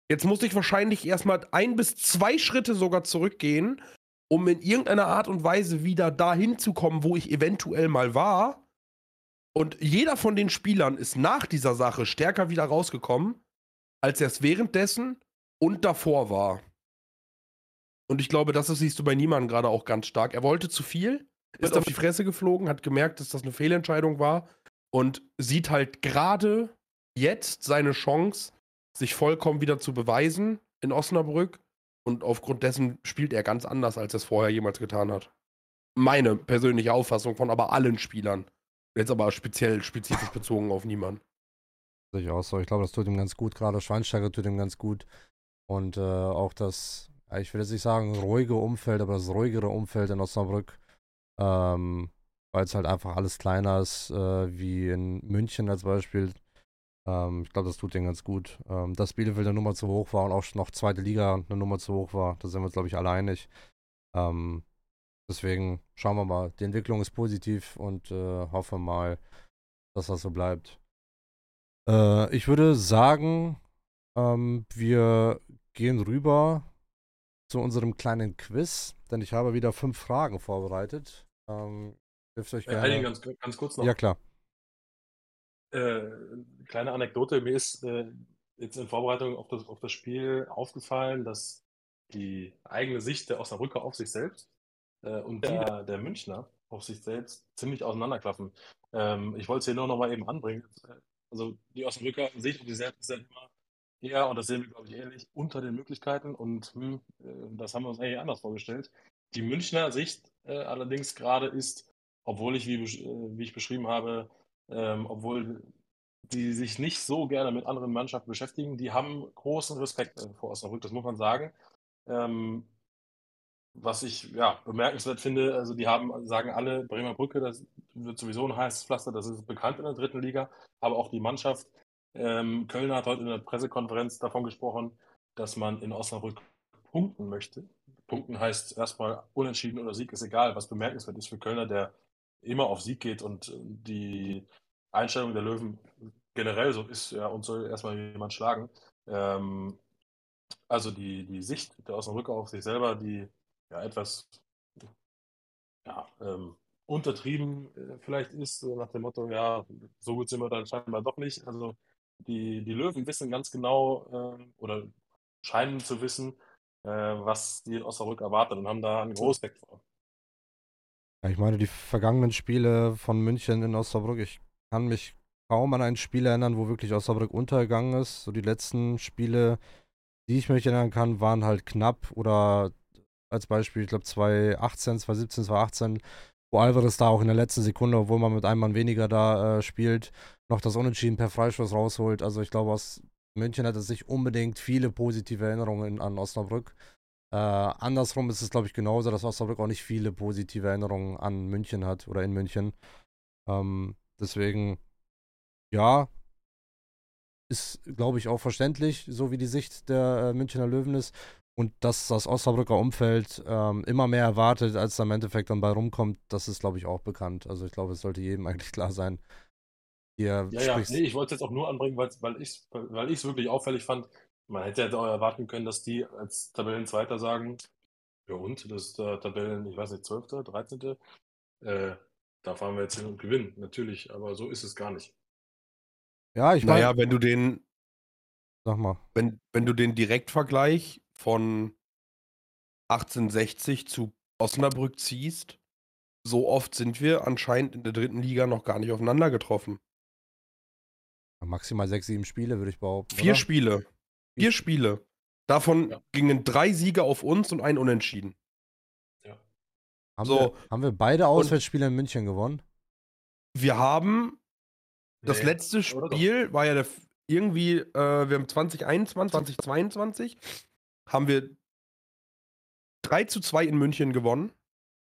jetzt muss ich wahrscheinlich erstmal ein bis zwei Schritte sogar zurückgehen, um in irgendeiner Art und Weise wieder dahin zu kommen, wo ich eventuell mal war. Und jeder von den Spielern ist nach dieser Sache stärker wieder rausgekommen, als er es währenddessen und davor war. Und ich glaube, das siehst du bei niemandem gerade auch ganz stark. Er wollte zu viel, ist auf die Fresse geflogen, hat gemerkt, dass das eine Fehlentscheidung war und sieht halt gerade jetzt seine Chance, sich vollkommen wieder zu beweisen in Osnabrück. Und aufgrund dessen spielt er ganz anders, als er es vorher jemals getan hat. Meine persönliche Auffassung von aber allen Spielern. Jetzt aber speziell, spezifisch bezogen auf niemanden. Ich auch so. Ich glaube, das tut ihm ganz gut. Gerade Schweinsteiger tut ihm ganz gut. Und äh, auch das, ich will jetzt nicht sagen ruhige Umfeld, aber das ruhigere Umfeld in Osnabrück. Ähm, weil es halt einfach alles kleiner ist, äh, wie in München als Beispiel. Ähm, ich glaube, das tut ihm ganz gut. Ähm, dass Bielefeld eine Nummer zu hoch war und auch noch zweite Liga eine Nummer zu hoch war, da sind wir uns, glaube ich, alle einig. Ähm, deswegen schauen wir mal. Die Entwicklung ist positiv und äh, hoffen mal, dass das so bleibt. Äh, ich würde sagen, ähm, wir gehen rüber zu unserem kleinen Quiz, denn ich habe wieder fünf Fragen vorbereitet. Ähm, dürft euch Äh, gerne. Heidi, ganz, ganz kurz noch. ja, klar. Äh, kleine Anekdote, mir ist äh, jetzt in Vorbereitung auf das, auf das Spiel aufgefallen, dass die eigene Sicht der Osnabrücker auf sich selbst äh, und der, der Münchner auf sich selbst ziemlich auseinanderklaffen. Ähm, ich wollte es hier nur noch mal eben anbringen. Also die Osnabrücker Sicht auf sich selbst ist ja immer eher, und das sehen wir, glaube ich, ähnlich, unter den Möglichkeiten und hm, äh, das haben wir uns eigentlich anders vorgestellt. Die Münchner Sicht äh, allerdings gerade ist, obwohl ich, wie, äh, wie ich beschrieben habe, ähm, obwohl die sich nicht so gerne mit anderen Mannschaften beschäftigen, die haben großen Respekt vor Osnabrück, das muss man sagen. Ähm, was ich ja, bemerkenswert finde, also die haben, sagen alle, Bremer Brücke, das wird sowieso ein heißes Pflaster, das ist bekannt in der dritten Liga, aber auch die Mannschaft. Ähm, Kölner hat heute in der Pressekonferenz davon gesprochen, dass man in Osnabrück punkten möchte. Punkten heißt erstmal unentschieden oder Sieg ist egal, was bemerkenswert ist für Kölner, der immer auf Sieg geht und die Einstellung der Löwen generell so ist, ja, und soll erstmal jemand schlagen. Ähm, also die, die Sicht der Osnabrücker auf sich selber, die ja etwas ja, ähm, untertrieben äh, vielleicht ist, so nach dem Motto, ja, so gut sind wir dann scheinbar doch nicht. Also die, die Löwen wissen ganz genau äh, oder scheinen zu wissen, äh, was die in Osnabrück erwartet und haben da einen großen vor. Ich meine, die vergangenen Spiele von München in Osnabrück, ich kann mich kaum an ein Spiel erinnern, wo wirklich Osnabrück untergegangen ist. So die letzten Spiele, die ich mich erinnern kann, waren halt knapp oder als Beispiel, ich glaube 2018, 2017, 2018, wo Alvarez da auch in der letzten Sekunde, obwohl man mit einem Mann weniger da äh, spielt, noch das Unentschieden per Freistoß rausholt. Also ich glaube, aus München hat es nicht unbedingt viele positive Erinnerungen an Osnabrück. Äh, andersrum ist es, glaube ich, genauso, dass Osnabrück auch nicht viele positive Erinnerungen an München hat oder in München. Ähm, deswegen, ja, ist, glaube ich, auch verständlich, so wie die Sicht der äh, Münchner Löwen ist. Und dass das Osnabrücker Umfeld ähm, immer mehr erwartet, als am Endeffekt dann bei rumkommt, das ist, glaube ich, auch bekannt. Also ich glaube, es sollte jedem eigentlich klar sein. Hier Ja, ja, nee, ich wollte es jetzt auch nur anbringen, weil, weil ich es weil ich's wirklich auffällig fand. Man hätte ja auch erwarten können, dass die als Tabellenzweiter sagen, ja und, das ist der Tabellen, ich weiß nicht, 12., 13., äh, da fahren wir jetzt hin und gewinnen, natürlich, aber so ist es gar nicht. Ja, ich meine, Naja, wenn du den, sag mal. wenn, wenn du den Direktvergleich von 1860 zu Osnabrück ziehst, so oft sind wir anscheinend in der dritten Liga noch gar nicht aufeinander getroffen. Maximal sechs, sieben Spiele, würde ich behaupten. Vier oder? Spiele. Vier Spiele. Davon Ja. gingen drei Siege auf uns und ein Unentschieden. Haben, so. wir, haben wir beide Auswärtsspiele in München gewonnen? Wir haben das Nee, letzte oder doch? Spiel war ja der, irgendwie, äh, wir haben 2021, 2022, haben wir 3 zu 2 in München gewonnen.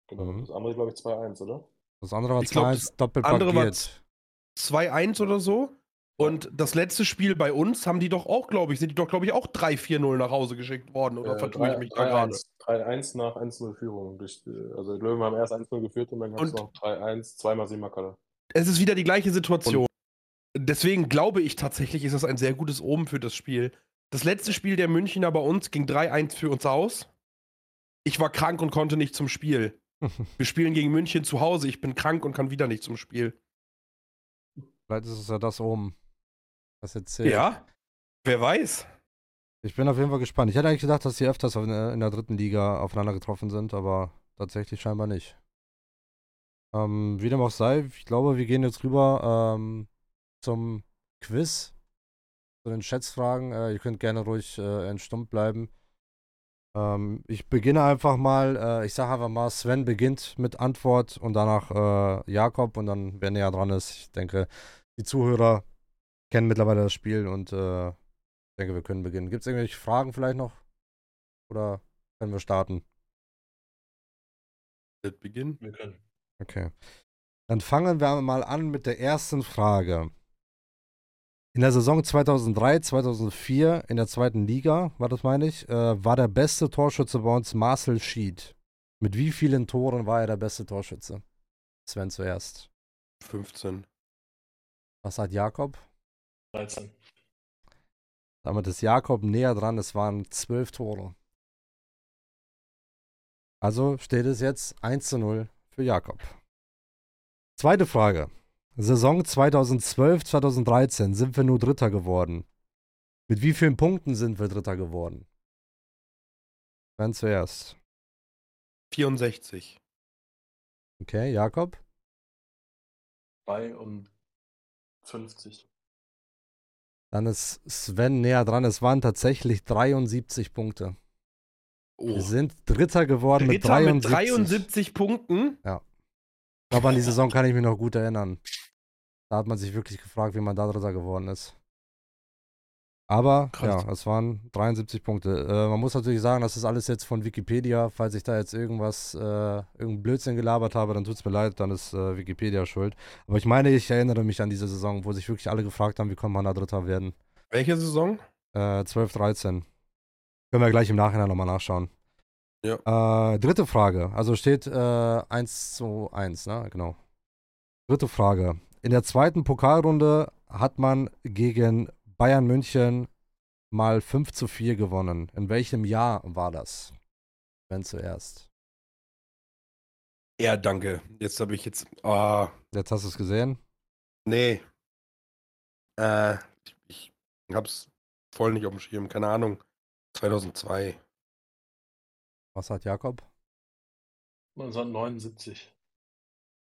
Genau. Mhm. Das andere, glaube ich, 2-1, oder? Das andere war Ich glaub, 2-1 das doppelt andere war parkiert. 2-1 oder so. Und das letzte Spiel bei uns haben die doch auch, glaube ich, sind die doch, glaube ich, auch 3-4-0 nach Hause geschickt worden. Oder Äh, vertue ich mich da gerade? 3-1 3-1 nach 1-0 Führung. Äh, also die Löwen haben erst 1-0 geführt und dann gab es Und- noch 3-1, zweimal Simakala. Es ist wieder die gleiche Situation. Deswegen glaube ich tatsächlich, ist das ein sehr gutes Omen für das Spiel. Das letzte Spiel der Münchner bei uns ging 3-1 für uns aus. Ich war krank und konnte nicht zum Spiel. Wir spielen gegen München zu Hause. Ich bin krank und kann wieder nicht zum Spiel. Vielleicht ist es ja das oben. Was jetzt zählt. Ja, wer weiß. Ich bin auf jeden Fall gespannt. Ich hätte eigentlich gedacht, dass die öfters in der, in der dritten Liga aufeinander getroffen sind, aber tatsächlich scheinbar nicht. Ähm, wie dem auch sei, ich glaube, wir gehen jetzt rüber ähm, zum Quiz, zu den Schätzfragen. Äh, ihr könnt gerne ruhig äh, entstummt bleiben. Ähm, ich beginne einfach mal, äh, ich sage einfach mal, Sven beginnt mit Antwort und danach äh, Jakob und dann, wer näher dran ist, ich denke, die Zuhörer kennen mittlerweile das Spiel und äh, denke, wir können beginnen. Gibt es irgendwelche Fragen vielleicht noch? Oder können wir starten? Mit Beginn. Wir können. Okay. Dann fangen wir mal an mit der ersten Frage. In der Saison 2003, 2004 in der zweiten Liga, war das meine ich, äh, war der beste Torschütze bei uns Marcel Schied. Mit wie vielen Toren war er der beste Torschütze? Sven zuerst. 15. Was sagt Jakob? 13. Damit ist Jakob näher dran, es waren zwölf Tore. Also steht es jetzt 1 zu 0 für Jakob. Zweite Frage. Saison 2012, 2013 sind wir nur Dritter geworden. Mit wie vielen Punkten sind wir Dritter geworden? Dann zuerst. 64. Okay, Jakob? 53. Dann ist Sven näher dran. Es waren tatsächlich 73 Punkte. Oh. Wir sind Dritter geworden mit Dritter 73. mit 73 Punkten. Ich glaube, an die Saison kann ich mich noch gut erinnern. Da hat man sich wirklich gefragt, wie man da Dritter geworden ist. Aber Krass. ja, es waren 73 Punkte. Äh, man muss natürlich sagen, das ist alles jetzt von Wikipedia. Falls ich da jetzt irgendwas, äh, irgendeinen Blödsinn gelabert habe, dann tut es mir leid, dann ist äh, Wikipedia schuld. Aber ich meine, ich erinnere mich an diese Saison, wo sich wirklich alle gefragt haben, wie kann man da Dritter werden. Welche Saison? Äh, 12, 13. Können wir gleich im Nachhinein nochmal nachschauen. Ja. Äh, dritte Frage. Also steht äh, 1 zu 1, ne? Genau. Dritte Frage. In der zweiten Pokalrunde hat man gegen Bayern München mal 5 zu 4 gewonnen. In welchem Jahr war das? Wenn zuerst. Ja, danke. Jetzt habe ich jetzt. Ah, Jetzt hast du es gesehen. nee. Äh, ich, ich hab's voll nicht auf dem Schirm. Keine Ahnung. 2002. Was hat Jakob? 1979.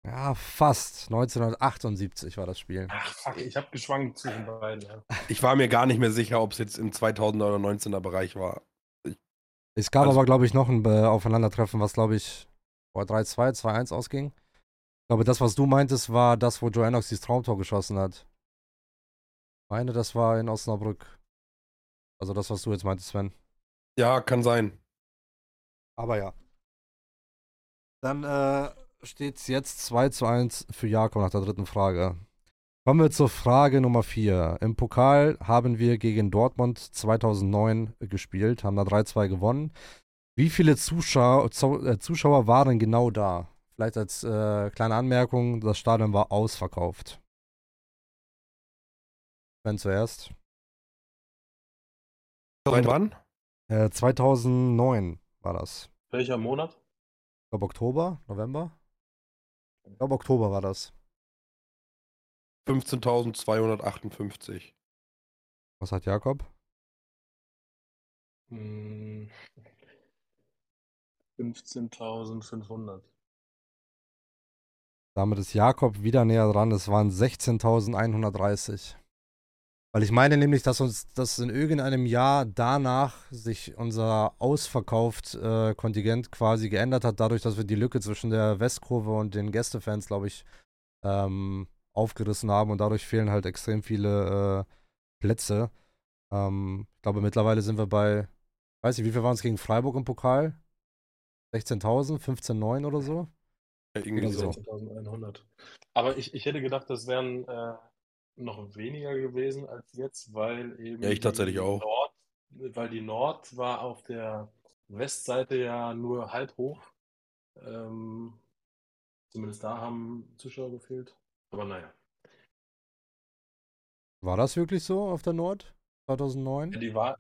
Ja, fast. 1978 war das Spiel. Ach, fuck, ich habe geschwankt zwischen beiden. Ja. Ich war mir gar nicht mehr sicher, ob es jetzt im 2000er oder 19er Bereich war. Es gab Also- aber, glaube ich, noch ein äh, Aufeinandertreffen, was, glaube ich, vor 3-2, 2-1 ausging. Ich glaube, das, was du meintest, war das, wo Joe Enox dieses Traumtor geschossen hat. Ich meine, das war in Osnabrück. Also das, was du jetzt meintest, Sven. Ja, kann sein. Aber ja. Dann äh, steht es jetzt 2 zu 1 für Jakob nach der dritten Frage. Kommen wir zur Frage Nummer 4. Im Pokal haben wir gegen Dortmund 2009 gespielt, haben da 3-2 gewonnen. Wie viele Zuschauer, Zu- äh, Zuschauer waren genau da? Vielleicht als äh, kleine Anmerkung, das Stadion war ausverkauft. Wenn zuerst. Seit wann? Äh, 2009 war das. Welcher Monat? Ich glaube Oktober, November. Ich glaube Oktober war das. 15.258. Was hat Jakob? Hm, 15.500. Damit ist Jakob wieder näher dran. Es waren 16.130. Weil ich meine nämlich, dass uns das in irgendeinem Jahr danach sich unser ausverkauft äh, Kontingent quasi geändert hat, dadurch, dass wir die Lücke zwischen der Westkurve und den Gästefans, glaube ich, ähm, aufgerissen haben und dadurch fehlen halt extrem viele Plätze. Ähm, ich glaube, mittlerweile sind wir bei, weiß ich, wie viel waren es gegen Freiburg im Pokal? 16.000, 15.900 oder so? Ja, irgendwie Oder so. so. 16.100. Aber ich, ich hätte gedacht, das wären äh, noch weniger gewesen als jetzt, weil eben Ja, ich tatsächlich die auch. Nord, weil die Nord war auf der Westseite ja nur halb hoch. Ähm, zumindest da haben Zuschauer gefehlt. Aber naja. War das wirklich so auf der Nord 2009? Ja, die war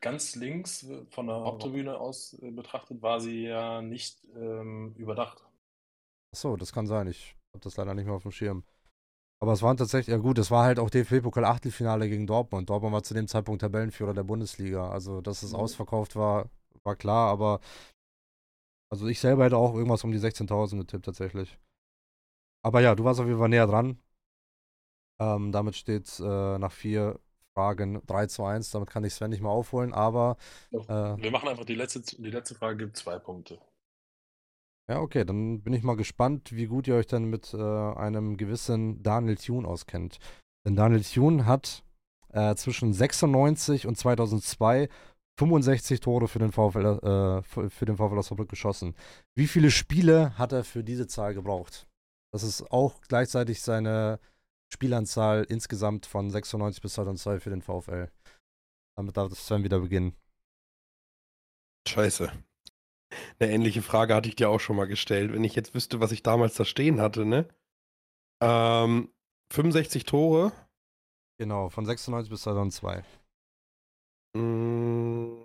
ganz links äh, von der Haupttribüne aus äh, betrachtet, war sie ja nicht ähm, überdacht. Achso, das kann sein. Ich habe das leider nicht mehr auf dem Schirm. Aber es waren tatsächlich, ja gut, es war halt auch DFB-Pokal Achtelfinale gegen Dortmund. Dortmund war zu dem Zeitpunkt Tabellenführer der Bundesliga. Also, dass es Mhm. ausverkauft war, war klar, aber also ich selber hätte auch irgendwas um die 16.000 getippt tatsächlich. Aber ja, du warst auf jeden Fall näher dran. Ähm, damit steht es äh, nach vier Fragen 3 zu 1. Damit kann ich Sven nicht mehr aufholen, aber äh, Wir machen einfach die letzte, die letzte Frage, gibt zwei Punkte. Ja, okay, dann bin ich mal gespannt, wie gut ihr euch dann mit äh, einem gewissen Daniel Thune auskennt. Denn Daniel Thune hat äh, zwischen 96 und 2002 65 Tore für den VfL, äh, für den VfL Osnabrück geschossen. Wie viele Spiele hat er für diese Zahl gebraucht? Das ist auch gleichzeitig seine Spielanzahl insgesamt von 96 bis 2002 für den VfL. Damit darf Sven wieder beginnen. Scheiße. Eine ähnliche Frage hatte ich dir auch schon mal gestellt. Wenn ich jetzt wüsste, was ich damals da stehen hatte, ne? Ähm, 65 Tore. Genau, von 96 bis 2002. Mm.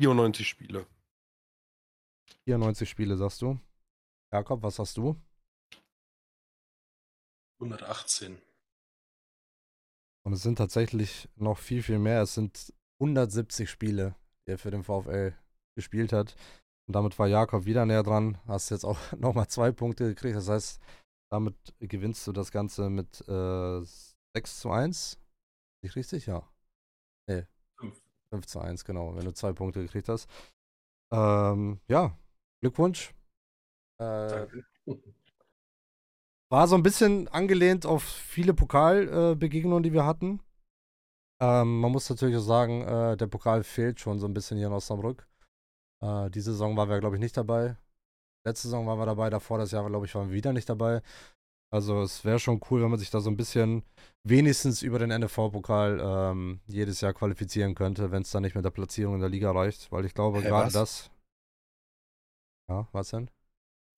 ...94 Spiele. 94 Spiele, sagst du? Jakob, was hast du? 118. Und es sind tatsächlich noch viel, viel mehr. Es sind 170 Spiele, die er für den VfL gespielt hat. Und damit war Jakob wieder näher dran. Hast jetzt auch nochmal zwei Punkte gekriegt. Das heißt, damit gewinnst du das Ganze mit äh, 6 zu 1. Nicht richtig? Ja. Nee, Fünf. 5 zu 1, genau, wenn du zwei Punkte gekriegt hast. Ähm, ja, Glückwunsch. Äh, Danke. war so ein bisschen angelehnt auf viele Pokalbegegnungen, äh, die wir hatten. Ähm, man muss natürlich auch sagen, äh, der Pokal fehlt schon so ein bisschen hier in Osnabrück. Äh, diese Saison waren wir, glaube ich, nicht dabei. Letzte Saison waren wir dabei, davor das Jahr, glaube ich, waren wir wieder nicht dabei. Also es wäre schon cool, wenn man sich da so ein bisschen wenigstens über den NFV-Pokal ähm, jedes Jahr qualifizieren könnte, wenn es dann nicht mit der Platzierung in der Liga reicht. Weil ich glaube, Hä, gerade das. Ja, was denn?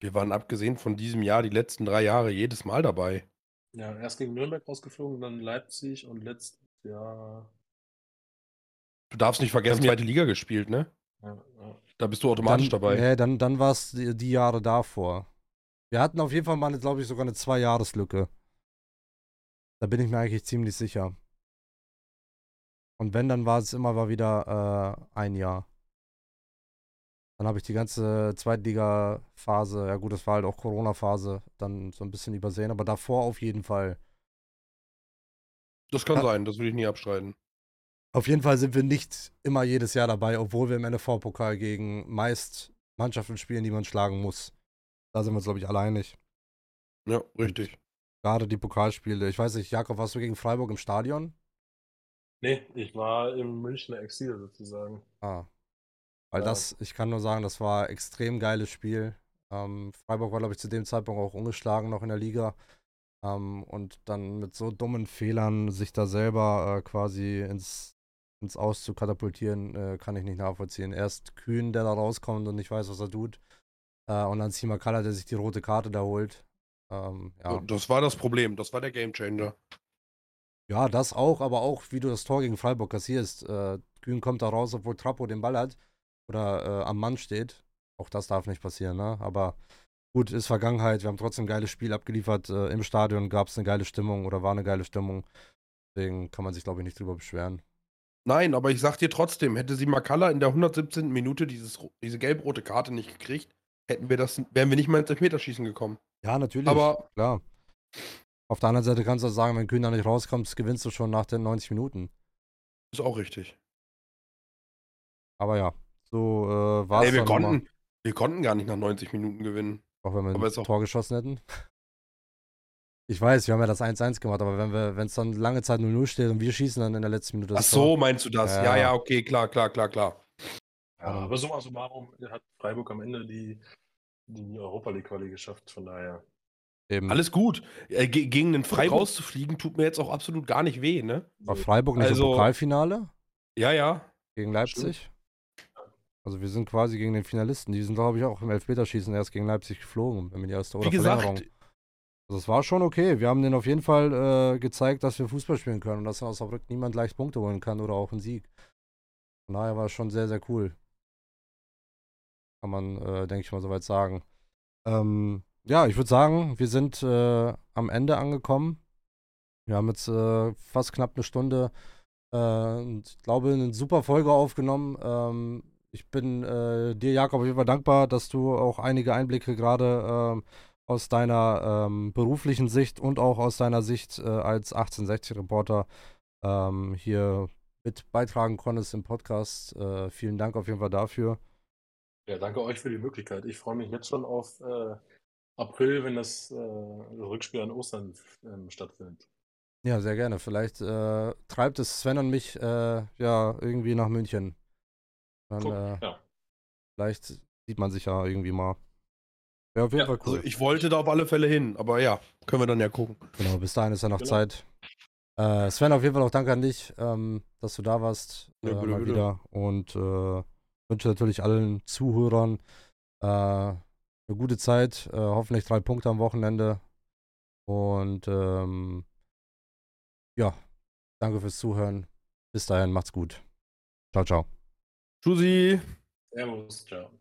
Wir waren abgesehen von diesem Jahr die letzten drei Jahre jedes Mal dabei. Ja, erst gegen Nürnberg rausgeflogen, dann Leipzig und letztes Jahr. Du darfst nicht vergessen, zweite Liga gespielt, ne? Ja, ja. Da bist du automatisch dann, dabei. Nee, dann, dann war es die, die Jahre davor. Wir hatten auf jeden Fall mal, glaube ich, sogar eine Zwei-Jahres-Lücke. Da bin ich mir eigentlich ziemlich sicher. Und wenn, dann war es immer mal wieder äh, ein Jahr. Dann habe ich die ganze Zweitliga-Phase, ja gut, das war halt auch Corona-Phase, dann so ein bisschen übersehen, aber davor auf jeden Fall. Das kann Ja. sein, das will ich nie abstreiten. Auf jeden Fall sind wir nicht immer jedes Jahr dabei, obwohl wir im NFV-Pokal gegen meist Mannschaften spielen, die man schlagen muss. Da sind wir uns, glaube ich, alle einig. Ja, richtig. Gerade die Pokalspiele. Ich weiß nicht, Jakob, warst du gegen Freiburg im Stadion? Nee, ich war im Münchner Exil sozusagen. Ah. Weil das, ich kann nur sagen, das war ein extrem geiles Spiel. Ähm, Freiburg war, glaube ich, zu dem Zeitpunkt auch ungeschlagen noch in der Liga. Ähm, und dann mit so dummen Fehlern sich da selber äh, quasi ins, ins Aus zu katapultieren, äh, kann ich nicht nachvollziehen. Erst Kühn, der da rauskommt und nicht weiß, was er tut. Äh, und dann Simakala, der sich die rote Karte da holt. Ähm, ja. Das war das Problem, das war der Gamechanger. Ja, das auch, aber auch, wie du das Tor gegen Freiburg kassierst. Äh, Kühn kommt da raus, obwohl Trappo den Ball hat oder äh, am Mann steht. Auch das darf nicht passieren, ne? Aber gut, ist Vergangenheit. Wir haben trotzdem ein geiles Spiel abgeliefert. Äh, Im Stadion gab es eine geile Stimmung oder war eine geile Stimmung. Deswegen kann man sich, glaube ich, nicht drüber beschweren. Nein, aber ich sag dir trotzdem, hätte sie Makalla in der 117. Minute dieses, diese gelb-rote Karte nicht gekriegt, hätten wir das, wären wir nicht mal ins Elfmeterschießen gekommen. Ja, natürlich. Aber klar. Auf der anderen Seite kannst du auch sagen, wenn Kühn da nicht rauskommt, gewinnst du schon nach den 90 Minuten. ist auch richtig. Aber ja, so äh, war es Ey, wir mal. konnten, wir konnten gar nicht nach 90 Minuten gewinnen. Auch wenn wir Aber ein ist auch- Tor geschossen hätten. Ich weiß, wir haben ja das 1-1 gemacht, aber wenn wir, wenn es dann lange Zeit 0-0 steht und wir schießen dann in der letzten Minute Ach das so, Tor. meinst du das? Ja. Ja, ja, okay, klar, klar, klar, klar. Ja, aber summa summarum hat Freiburg am Ende die, die Europa League Quali geschafft. Von daher. Eben. Alles gut. Äh, ge- gegen den Freiburg rauszufliegen, tut mir jetzt auch absolut gar nicht weh, ne? War Freiburg nicht Also- im Pokalfinale Ja, ja. gegen Leipzig? Also wir sind quasi gegen den Finalisten. Die sind, glaube ich, auch im Elfmeterschießen erst gegen Leipzig geflogen, wenn mir die erste oder Wie gesagt, Verlängerung. Also es war schon okay. Wir haben denen auf jeden Fall äh, gezeigt, dass wir Fußball spielen können und dass in Osnabrück niemand leicht Punkte holen kann oder auch einen Sieg. Von daher war es schon sehr, sehr cool. Kann man, äh, denke ich mal, soweit sagen. Ähm, ja, ich würde sagen, wir sind äh, am Ende angekommen. Wir haben jetzt äh, fast knapp eine Stunde, äh, ich glaube, eine super Folge aufgenommen. Ähm, ich bin äh, dir, Jakob, auf jeden Fall dankbar, dass du auch einige Einblicke gerade ähm, aus deiner ähm, beruflichen Sicht und auch aus deiner Sicht äh, als 1860-Reporter ähm, hier mit beitragen konntest im Podcast. Äh, vielen Dank auf jeden Fall dafür. Ja, danke euch für die Möglichkeit. Ich freue mich jetzt schon auf äh, April, wenn das, äh, das Rückspiel an Ostern ähm, stattfindet. Ja, sehr gerne. Vielleicht äh, treibt es Sven und mich äh, ja irgendwie nach München. Dann, Guck, äh, ja. vielleicht sieht man sich ja irgendwie mal. Wäre auf jeden Ja, Fall cool. Also ich wollte da auf alle Fälle hin, aber ja, können wir dann ja gucken. Genau, bis dahin ist ja noch Genau. Zeit. Äh, Sven, auf jeden Fall auch danke an dich, ähm, dass du da warst. Ja, äh, bitte, mal bitte. wieder. Und äh, wünsche natürlich allen Zuhörern äh, eine gute Zeit. Hoffentlich drei Punkte am Wochenende. Und ähm, ja, danke fürs Zuhören. Bis dahin, macht's gut. Ciao, ciao. Tschüssi. Servus, ciao.